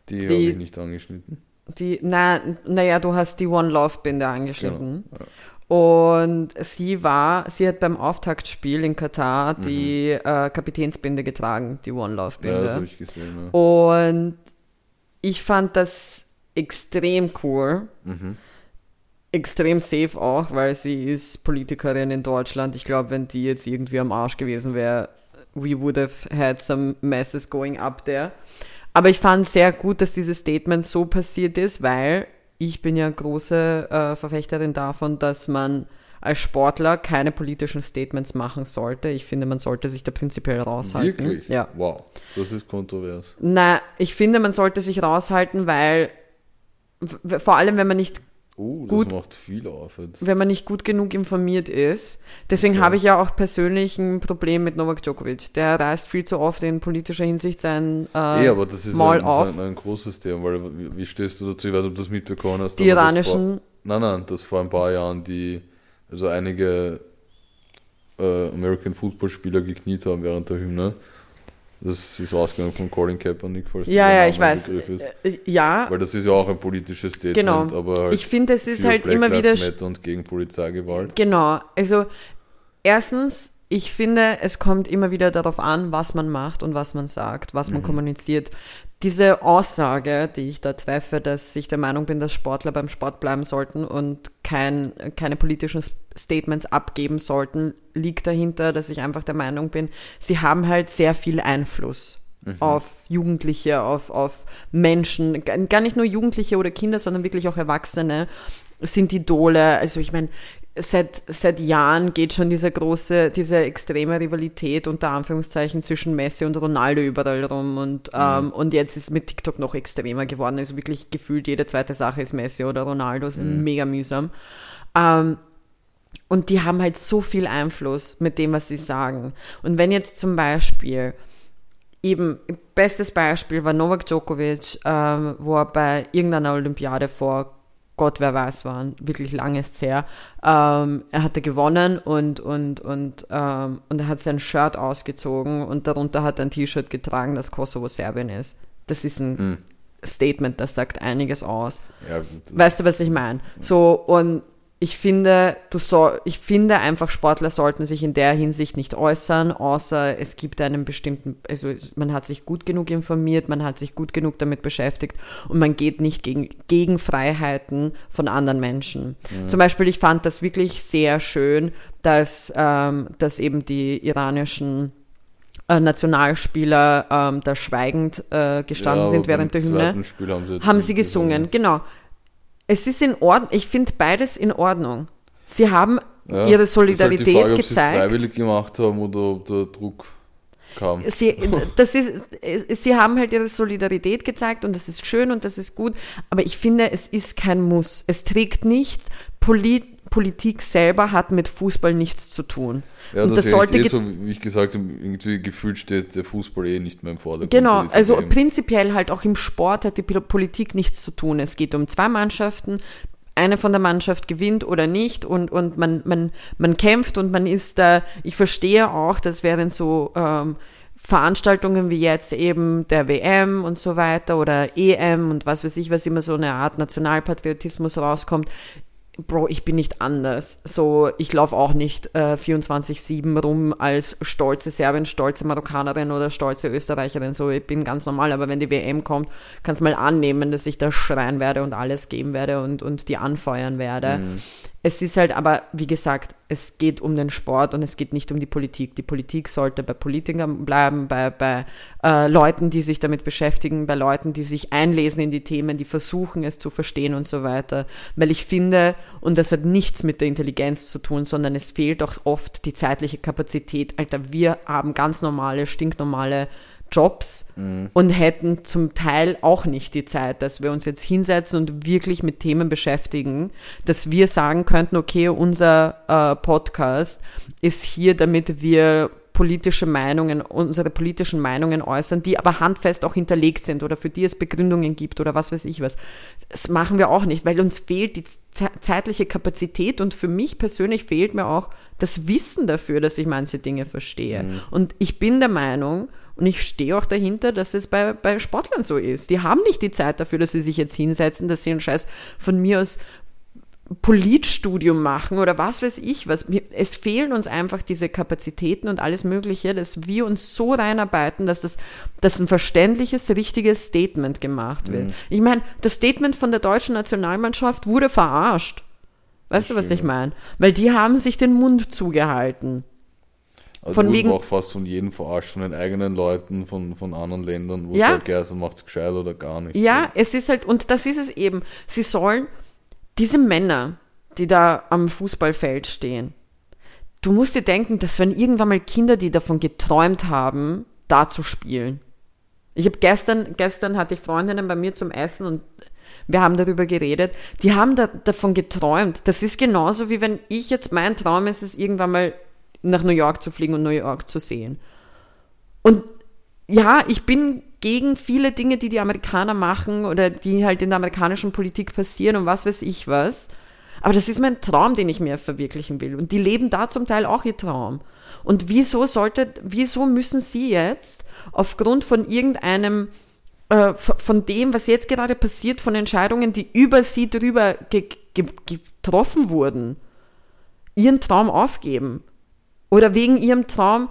Die, Die- habe ich nicht angeschnitten. Die, na, naja, du hast die One Love Binde angeschnitten. Genau. Und sie war, sie hat beim Auftaktspiel in Katar Mhm. die äh, Kapitänsbinde getragen, die One Love Ja, Binde. das habe ich gesehen. Ja. Und ich fand das extrem cool. Mhm. Extrem safe auch, weil sie ist Politikerin in Deutschland. Ich glaube, wenn die jetzt irgendwie am Arsch gewesen wäre, we would have had some messes going up there. Aber ich fand sehr gut, dass dieses Statement so passiert ist, weil ich bin ja große äh, Verfechterin davon, dass man als Sportler keine politischen Statements machen sollte. Ich finde, man sollte sich da prinzipiell raushalten. Wirklich? Ja. Wow, das ist kontrovers. Na, ich finde, man sollte sich raushalten, weil vor allem, wenn man nicht Oh, das Gut. macht viel auf jetzt. wenn man nicht gut genug informiert ist. Deswegen Okay. habe ich ja auch persönlich ein Problem mit Novak Djokovic. Der reißt viel zu oft in politischer Hinsicht sein äh, Eh, aber das ist, Mal ein, das auf. ein, ein großes Thema, weil wie, wie stehst du dazu? Ich weiß nicht, ob du das mitbekommen hast. die das vor- iranischen. Nein, nein, dass vor ein paar Jahren die, also einige äh, American Football Spieler gekniet haben während der Hymne. Das ist ausgegangen von Colin Kaepernick, falls Ja, ja, ich weiß. Begriff ist. Äh, Ja, Weil das ist ja auch ein politisches Statement, Genau. aber halt ich finde, es ist halt Black immer wieder. Lives Matter und gegen Polizeigewalt. Genau. Also, erstens, ich finde, es kommt immer wieder darauf an, was man macht und was man sagt, was man Mhm. kommuniziert. Diese Aussage, die ich da treffe, dass ich der Meinung bin, dass Sportler beim Sport bleiben sollten und kein, keine politischen Statements abgeben sollten, liegt dahinter, dass ich einfach der Meinung bin, sie haben halt sehr viel Einfluss auf Jugendliche, auf, auf Menschen, gar gar nicht nur Jugendliche oder Kinder, sondern wirklich auch Erwachsene sind Idole. Also ich meine, seit, seit Jahren geht schon diese große, diese extreme Rivalität unter Anführungszeichen zwischen Messi und Ronaldo überall rum und, ähm, und jetzt ist mit TikTok noch extremer geworden. Also wirklich gefühlt jede zweite Sache ist Messi oder Ronaldo, ist mega mühsam. Ähm, und die haben halt so viel Einfluss mit dem, was sie sagen. Und wenn jetzt zum Beispiel eben, bestes Beispiel war Novak Djokovic, ähm, wo er bei irgendeiner Olympiade vor Gott, wer weiß wann, wirklich lang ist es her, ähm, er hatte gewonnen und, und, und, ähm, und er hat sein Shirt ausgezogen und darunter hat er ein T-Shirt getragen, das Kosovo Serbien ist. Das ist ein Mhm. Statement, das sagt einiges aus. Ja, Weißt du, was ich meine? So, und ich finde, du soll, ich finde einfach, Sportler sollten sich in der Hinsicht nicht äußern, außer es gibt einen bestimmten, also man hat sich gut genug informiert, man hat sich gut genug damit beschäftigt und man geht nicht gegen, gegen Freiheiten von anderen Menschen. Mhm. Zum Beispiel, ich fand das wirklich sehr schön, dass, ähm, dass eben die iranischen äh, Nationalspieler ähm, da schweigend äh, gestanden ja, sind während der Hymne. haben sie, haben sie gesungen, gesungen, genau. Es ist in Ordnung, ich finde beides in Ordnung. Sie haben ja, ihre Solidarität ist halt die Frage, gezeigt. Ob sie freiwillig gemacht haben oder ob der Druck kam. Sie, das ist, sie haben halt ihre Solidarität gezeigt und das ist schön und das ist gut, aber ich finde, es ist kein Muss. Es trägt nicht Polit Politik selber hat mit Fußball nichts zu tun. Ja, und das, das sollte eh so, wie ich gesagt habe, irgendwie gefühlt steht der Fußball eh nicht mehr im Vordergrund. Genau, also Game. prinzipiell halt auch im Sport hat die Politik nichts zu tun. Es geht um zwei Mannschaften, eine von der Mannschaft gewinnt oder nicht und, und man, man, man kämpft und man ist da, ich verstehe auch, dass während so ähm, Veranstaltungen wie jetzt eben der WM und so weiter oder EM und was weiß ich, was immer so eine Art Nationalpatriotismus rauskommt, Bro, ich bin nicht anders. So, ich laufe auch nicht äh, 24-7 rum als stolze Serbin, stolze Marokkanerin oder stolze Österreicherin. So, ich bin ganz normal, aber wenn die WM kommt, kannst du mal annehmen, dass ich da schreien werde und alles geben werde und, und die anfeuern werde. Mhm. Es ist halt aber, wie gesagt, es geht um den Sport und es geht nicht um die Politik. Die Politik sollte bei Politikern bleiben, bei, bei äh, Leuten, die sich damit beschäftigen, bei Leuten, die sich einlesen in die Themen, die versuchen es zu verstehen und so weiter. Weil ich finde, und das hat nichts mit der Intelligenz zu tun, sondern es fehlt auch oft die zeitliche Kapazität. Alter, wir haben ganz normale, stinknormale Jobs mhm. und hätten zum Teil auch nicht die Zeit, dass wir uns jetzt hinsetzen und wirklich mit Themen beschäftigen, dass wir sagen könnten, okay, unser äh, Podcast ist hier, damit wir politische Meinungen, unsere politischen Meinungen äußern, die aber handfest auch hinterlegt sind oder für die es Begründungen gibt oder was weiß ich was. Das machen wir auch nicht, weil uns fehlt die zeitliche Kapazität und für mich persönlich fehlt mir auch das Wissen dafür, dass ich manche Dinge verstehe. Mhm. Und ich bin der Meinung, und ich stehe auch dahinter, dass es bei, bei Sportlern so ist. Die haben nicht die Zeit dafür, dass sie sich jetzt hinsetzen, dass sie einen Scheiß von mir aus Politstudium machen oder was weiß ich was. Es fehlen uns einfach diese Kapazitäten und alles Mögliche, dass wir uns so reinarbeiten, dass das dass ein verständliches, richtiges Statement gemacht wird. Mhm. Ich meine, das Statement von der deutschen Nationalmannschaft wurde verarscht. Weißt das du, was ich meine? Weil die haben sich den Mund zugehalten. Also von wegen auch fast von jedem verarscht, von den eigenen Leuten, von, von anderen Ländern, wo ja. es halt so macht es gescheit oder gar nicht. Ja, ja, es ist halt, und das ist es eben. Sie sollen, diese Männer, die da am Fußballfeld stehen, du musst dir denken, das waren irgendwann mal Kinder, die davon geträumt haben, da zu spielen. Ich habe gestern, gestern hatte ich Freundinnen bei mir zum Essen und wir haben darüber geredet, die haben da, davon geträumt. Das ist genauso wie wenn ich jetzt, mein Traum ist es, irgendwann mal nach New York zu fliegen und New York zu sehen. Und ja, ich bin gegen viele Dinge, die die Amerikaner machen oder die halt in der amerikanischen Politik passieren und was weiß ich was. Aber das ist mein Traum, den ich mir verwirklichen will. Und die leben da zum Teil auch ihr Traum. Und wieso sollte, wieso müssen sie jetzt aufgrund von irgendeinem, äh, von dem, was jetzt gerade passiert, von Entscheidungen, die über sie drüber ge ge getroffen wurden, ihren Traum aufgeben? Oder wegen ihrem Traum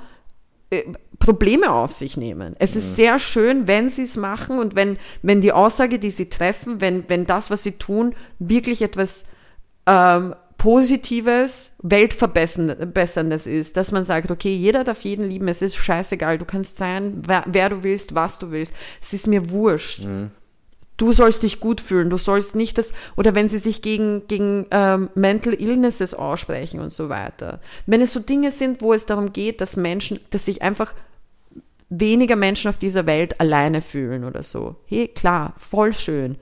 äh, Probleme auf sich nehmen. Es ist sehr schön, wenn sie es machen und wenn, wenn die Aussage, die sie treffen, wenn, wenn das, was sie tun, wirklich etwas ähm, Positives, Weltverbesserndes ist, dass man sagt, okay, jeder darf jeden lieben, es ist scheißegal, du kannst sein, wer, wer du willst, was du willst, es ist mir wurscht. Mhm du sollst dich gut fühlen, du sollst nicht das, oder wenn sie sich gegen, gegen ähm, Mental Illnesses aussprechen und so weiter. Wenn es so Dinge sind, wo es darum geht, dass Menschen, dass sich einfach weniger Menschen auf dieser Welt alleine fühlen oder so. Hey, klar, voll schön.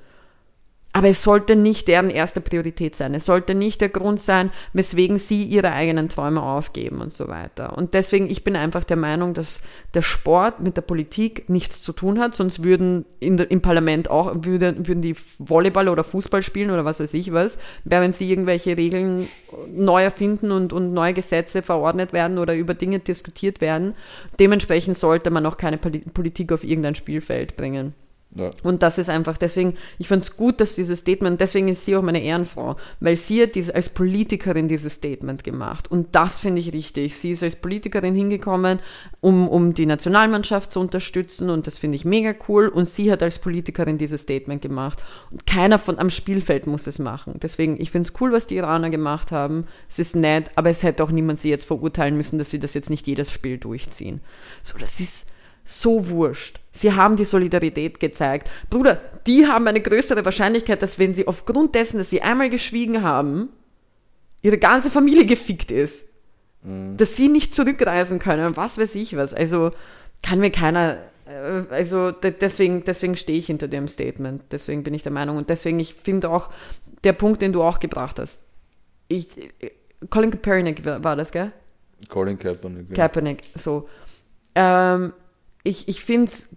Aber es sollte nicht deren erste Priorität sein. Es sollte nicht der Grund sein, weswegen sie ihre eigenen Träume aufgeben und so weiter. Und deswegen, ich bin einfach der Meinung, dass der Sport mit der Politik nichts zu tun hat, sonst würden der, im Parlament auch, würden, würden die Volleyball oder Fußball spielen oder was weiß ich was, während sie irgendwelche Regeln neu erfinden und, und neue Gesetze verordnet werden oder über Dinge diskutiert werden. Dementsprechend sollte man auch keine Politik auf irgendein Spielfeld bringen. Ja. Und das ist einfach, deswegen, ich fand es gut, dass dieses Statement, deswegen ist sie auch meine Ehrenfrau, weil sie hat diese, als Politikerin dieses Statement gemacht. Und das finde ich richtig. Sie ist als Politikerin hingekommen, um, um die Nationalmannschaft zu unterstützen und das finde ich mega cool. Und sie hat als Politikerin dieses Statement gemacht. Und keiner von am Spielfeld muss es machen. Deswegen, ich finde es cool, was die Iraner gemacht haben. Es ist nett, aber es hätte auch niemand sie jetzt verurteilen müssen, dass sie das jetzt nicht jedes Spiel durchziehen. So, das ist so wurscht. Sie haben die Solidarität gezeigt. Bruder, die haben eine größere Wahrscheinlichkeit, dass wenn sie aufgrund dessen, dass sie einmal geschwiegen haben, ihre ganze Familie gefickt ist. Dass sie nicht zurückreisen können, was weiß ich was. Also kann mir keiner, äh, also de- deswegen, deswegen stehe ich hinter dem Statement. Deswegen bin ich der Meinung und deswegen, ich finde auch, der Punkt, den du auch gebracht hast. Ich, äh, Colin Kaepernick war war das, gell? Colin Kaepernick. ja. Kaepernick, so. Ähm, ich ich finde es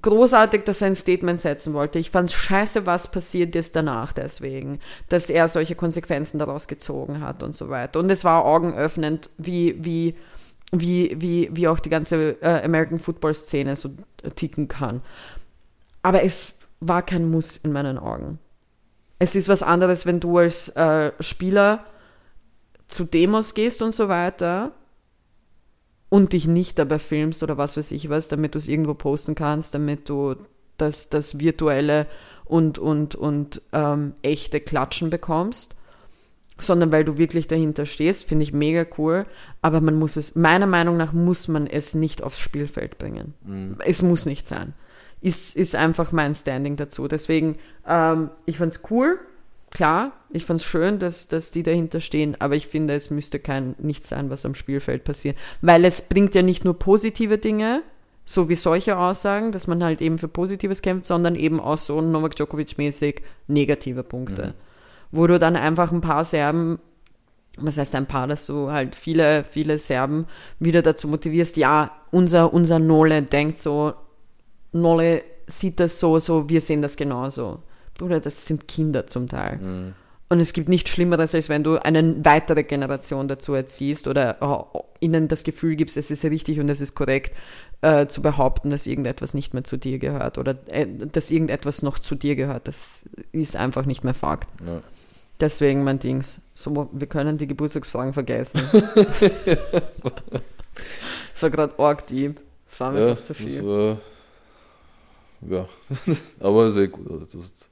großartig, dass er ein Statement setzen wollte. Ich fand es scheiße, was passiert ist danach deswegen, dass er solche Konsequenzen daraus gezogen hat und so weiter. Und es war augenöffnend, wie, wie, wie, wie, wie auch die ganze äh, American Football Szene so ticken kann. Aber es war kein Muss in meinen Augen. Es ist was anderes, wenn du als äh, Spieler zu Demos gehst und so weiter und dich nicht dabei filmst oder was weiß ich was, damit du es irgendwo posten kannst, damit du das, das virtuelle und, und, und ähm, echte Klatschen bekommst, sondern weil du wirklich dahinter stehst, finde ich mega cool. Aber man muss es, meiner Meinung nach muss man es nicht aufs Spielfeld bringen. Es muss nicht sein. Ist, ist einfach mein Standing dazu. Deswegen, ähm, ich fand's cool, klar, ich fand's schön, dass, dass die dahinter stehen, aber ich finde, es müsste kein nichts sein, was am Spielfeld passiert. Weil es bringt ja nicht nur positive Dinge, so wie solche Aussagen, dass man halt eben für Positives kämpft, sondern eben auch so Novak Djokovic-mäßig negative Punkte. Wo du dann einfach ein paar Serben, was heißt ein paar, dass du halt viele, viele Serben wieder dazu motivierst, ja, unser, unser Nole denkt so, Nolle sieht das so, so, wir sehen das genauso. Bruder, das sind Kinder zum Teil. Und es gibt nichts Schlimmeres, als wenn du eine weitere Generation dazu erziehst oder oh, ihnen das Gefühl gibst, es ist richtig und es ist korrekt, äh, zu behaupten, dass irgendetwas nicht mehr zu dir gehört oder äh, dass irgendetwas noch zu dir gehört. Das ist einfach nicht mehr Fakt. Ja. Deswegen mein Dings. So, wir können die Geburtstagsfragen vergessen. das war gerade arg deep. Das war mir Ja, fast zu viel. war, ja, aber sehr gut. Also das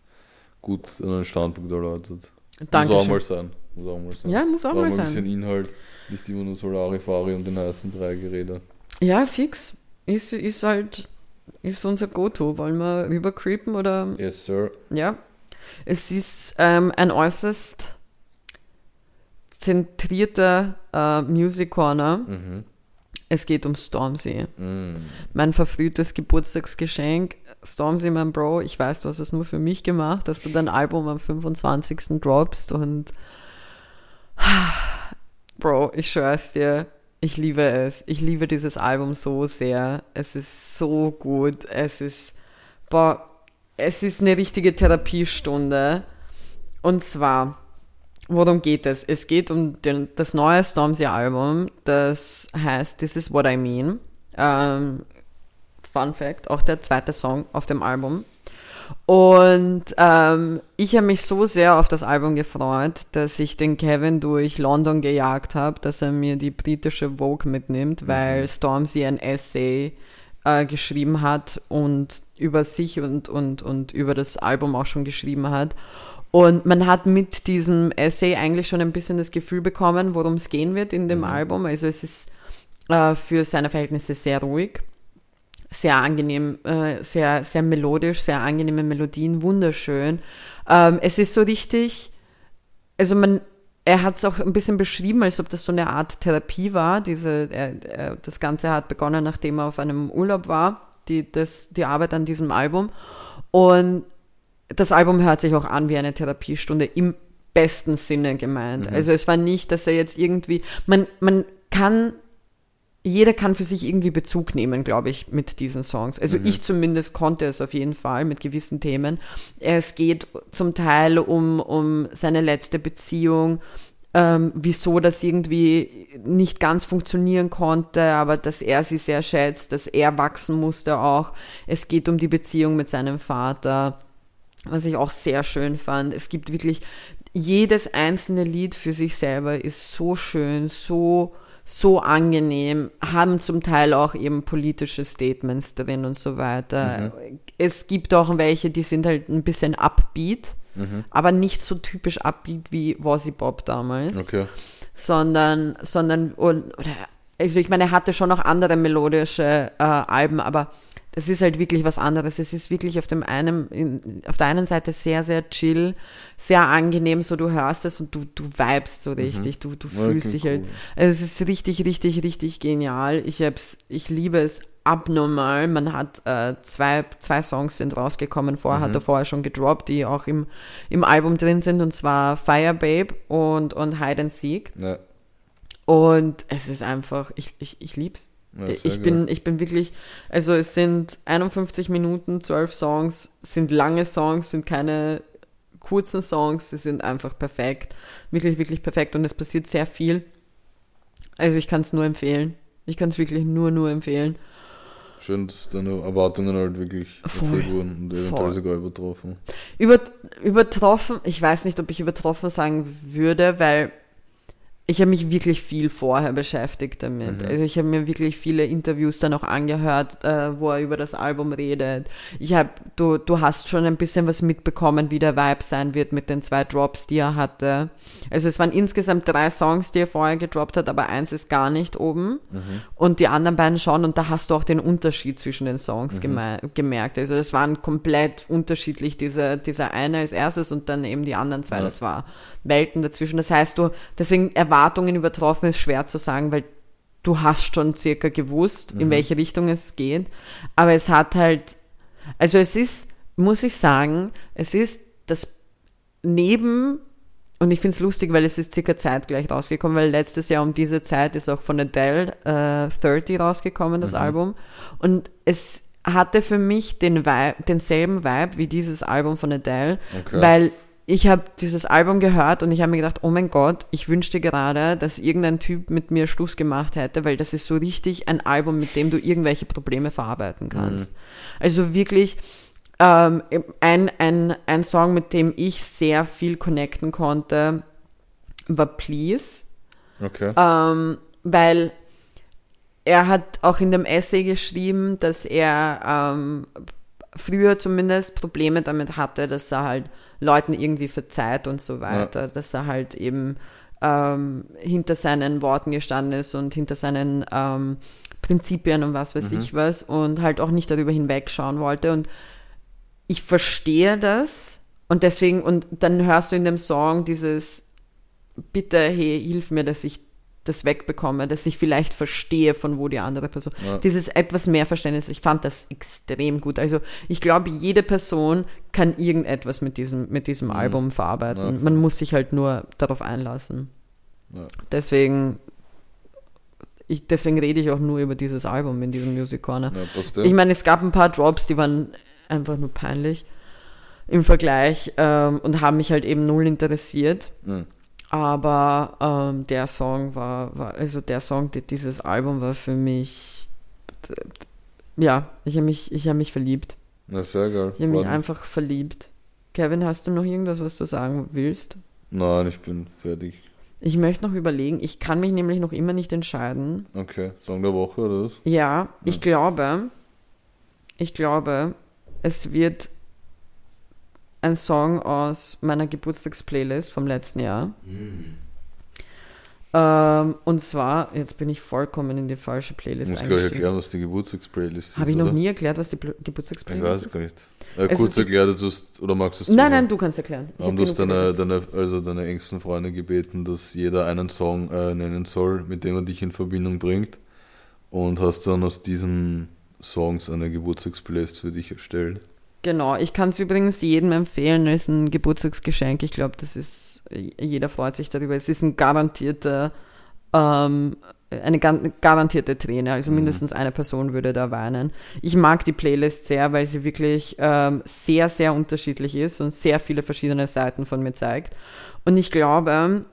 gut einen Standpunkt erläutert. Muss auch Dankeschön. mal sein. Muss auch mal sein. Ja, muss auch War mal ein sein. bisschen Inhalt, nicht immer nur Solarifari und den heißen drei Gerede. Ja, fix. Ist, ist halt, ist unser Go-To. Wollen wir rübercreepen oder? Yes, sir. Ja. Es ist ähm, ein äußerst zentrierter äh, Music Corner. Mhm. Es geht um Stormzy. Mm. Mein verfrühtes Geburtstagsgeschenk. Stormzy, mein Bro, ich weiß, du hast es nur für mich gemacht, dass du dein Album am 25. droppst und Bro, ich schwör's dir, ich liebe es. Ich liebe dieses Album so sehr. Es ist so gut. Es ist, boah, es ist eine richtige Therapiestunde. Und zwar, worum geht es? Es geht um den, das neue Stormzy-Album, das heißt This is What I Mean. Ähm, Fun Fact, auch der zweite Song auf dem Album. Und ähm, ich habe mich so sehr auf das Album gefreut, dass ich den Kevin durch London gejagt habe, dass er mir die britische Vogue mitnimmt, weil Stormzy ein Essay äh, geschrieben hat und über sich und, und, und über das Album auch schon geschrieben hat. Und man hat mit diesem Essay eigentlich schon ein bisschen das Gefühl bekommen, worum es gehen wird in dem Album. Also es ist äh, für seine Verhältnisse sehr ruhig sehr angenehm, äh, sehr, sehr melodisch, sehr angenehme Melodien, wunderschön. Ähm, es ist so richtig, also man, er hat es auch ein bisschen beschrieben, als ob das so eine Art Therapie war. Diese, er, er, das Ganze hat begonnen, nachdem er auf einem Urlaub war, die, das, die Arbeit an diesem Album. Und das Album hört sich auch an wie eine Therapiestunde im besten Sinne gemeint. Also es war nicht, dass er jetzt irgendwie, man, man kann jeder kann für sich irgendwie Bezug nehmen, glaube ich, mit diesen Songs. Also ich zumindest konnte es auf jeden Fall mit gewissen Themen. Es geht zum Teil um, um seine letzte Beziehung, ähm, wieso das irgendwie nicht ganz funktionieren konnte, aber dass er sie sehr schätzt, dass er wachsen musste auch. Es geht um die Beziehung mit seinem Vater, was ich auch sehr schön fand. Es gibt wirklich jedes einzelne Lied für sich selber ist so schön, so so angenehm, haben zum Teil auch eben politische Statements drin und so weiter. Mhm. Es gibt auch welche, die sind halt ein bisschen upbeat, mhm. aber nicht so typisch upbeat wie Wozzy Bob damals. Okay. Sondern, sondern, oder, also ich meine, er hatte schon noch andere melodische äh, Alben, aber das ist halt wirklich was anderes. Es ist wirklich auf dem einen, in, auf der einen Seite sehr, sehr chill, sehr angenehm, so du hörst es und du, du vibest so mhm. richtig, mhm. du, du fühlst dich halt. Also es ist richtig, richtig, richtig genial. Ich hab's, ich liebe es abnormal. Man hat äh, zwei, zwei Songs sind rausgekommen, vorher mhm. hat er vorher schon gedroppt, die auch im, im Album drin sind, und zwar Fire Babe und, und Hide and Seek. Ja. Und es ist einfach, ich, ich, ich lieb's. Ja, ich, bin, ich bin wirklich, also es sind 51 Minuten, 12 Songs, sind lange Songs, sind keine kurzen Songs, sie sind einfach perfekt. Wirklich, wirklich perfekt und es passiert sehr viel. Also ich kann es nur empfehlen. Ich kann es wirklich nur, nur empfehlen. Schön, dass deine Erwartungen halt wirklich erfüllt wurden und eventuell sogar übertroffen. Über, übertroffen, ich weiß nicht, ob ich übertroffen sagen würde, weil ich habe mich wirklich viel vorher beschäftigt damit. Mhm. Also ich habe mir wirklich viele Interviews dann auch angehört, äh, wo er über das Album redet. Ich habe, du, du hast schon ein bisschen was mitbekommen, wie der Vibe sein wird mit den zwei Drops, die er hatte. Also es waren insgesamt drei Songs, die er vorher gedroppt hat, aber eins ist gar nicht oben mhm. und die anderen beiden schon und da hast du auch den Unterschied zwischen den Songs mhm. gemerkt. Also das waren komplett unterschiedlich, diese, dieser eine als erstes und dann eben die anderen zwei, ja. das war Welten dazwischen. Das heißt, du, deswegen Erwartungen übertroffen ist schwer zu sagen, weil du hast schon circa gewusst, mhm. in welche Richtung es geht. Aber es hat halt, also es ist, muss ich sagen, es ist das neben, und ich finde es lustig, weil es ist circa zeitgleich rausgekommen, weil letztes Jahr um diese Zeit ist auch von Adele äh, 30 rausgekommen, das mhm. Album. Und es hatte für mich den Vibe, denselben Vibe wie dieses Album von Adele, okay. weil ich habe dieses Album gehört und ich habe mir gedacht, oh mein Gott, ich wünschte gerade, dass irgendein Typ mit mir Schluss gemacht hätte, weil das ist so richtig ein Album, mit dem du irgendwelche Probleme verarbeiten kannst. Mhm. Also wirklich ähm, ein, ein, ein Song, mit dem ich sehr viel connecten konnte, war Please. Okay. Ähm, weil er hat auch in dem Essay geschrieben, dass er ähm, früher zumindest Probleme damit hatte, dass er halt Leuten irgendwie verzeiht und so weiter, ja. dass er halt eben ähm, hinter seinen Worten gestanden ist und hinter seinen ähm, Prinzipien und was weiß mhm. ich was und halt auch nicht darüber hinwegschauen wollte. Und ich verstehe das und deswegen, und dann hörst du in dem Song dieses Bitte, hey, hilf mir, dass ich das wegbekomme, dass ich vielleicht verstehe, von wo die andere Person. Ja. Dieses etwas mehr Verständnis, ich fand das extrem gut. Also ich glaube, jede Person kann irgendetwas mit diesem, mit diesem mhm. Album verarbeiten. Ja. Man muss sich halt nur darauf einlassen. Ja. Deswegen, ich, deswegen rede ich auch nur über dieses Album in diesem Music Corner. ich meine, es gab ein paar Drops, die waren einfach nur peinlich im Vergleich ähm, und haben mich halt eben null interessiert. Mhm. Aber ähm, der Song war, war, also der Song, dieses Album war für mich, ja, ich habe mich, ich habe mich verliebt. Na, sehr geil. Ich habe mich einfach verliebt. Kevin, hast du noch irgendwas, was du sagen willst? Nein, ich bin fertig. Ich möchte noch überlegen, ich kann mich nämlich noch immer nicht entscheiden. Okay, Song der Woche oder was? Ja, ja. ich glaube, ich glaube, es wird ein Song aus meiner Geburtstagsplaylist vom letzten Jahr. Mhm. Ähm, und zwar, jetzt bin ich vollkommen in die falsche Playlist Ich muss gleich erklären, was die Geburtstagsplaylist ist. Habe ich noch nie erklärt, was die Pl Geburtstagsplaylist ist? Ich weiß gar nicht. Äh, kurz erklärt, du oder magst du es Nein, nein, du kannst erklären. Ich haben du deine, deine, also deine engsten Freunde gebeten, dass jeder einen Song äh, nennen soll, mit dem er dich in Verbindung bringt. Und hast dann aus diesen Songs eine Geburtstagsplaylist für dich erstellt. Genau, ich kann es übrigens jedem empfehlen, es ist ein Geburtstagsgeschenk. Ich glaube, das ist, jeder freut sich darüber. Es ist ein garantierter, ähm, eine garantierte Träne, also mhm. mindestens eine Person würde da weinen. Ich mag die Playlist sehr, weil sie wirklich ähm, sehr, sehr unterschiedlich ist und sehr viele verschiedene Seiten von mir zeigt. Und ich glaube,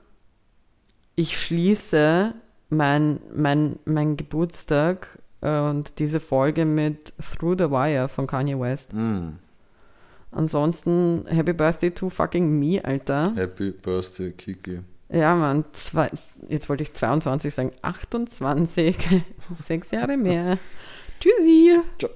ich schließe mein, mein, mein Geburtstag und diese Folge mit Through the Wire von Kanye West. Mm. Ansonsten, Happy Birthday to fucking me, Alter. Happy Birthday, Kiki. Ja, Mann, zwei, jetzt wollte ich 22 sagen, 28, sechs Jahre mehr. Tschüssi. Ciao.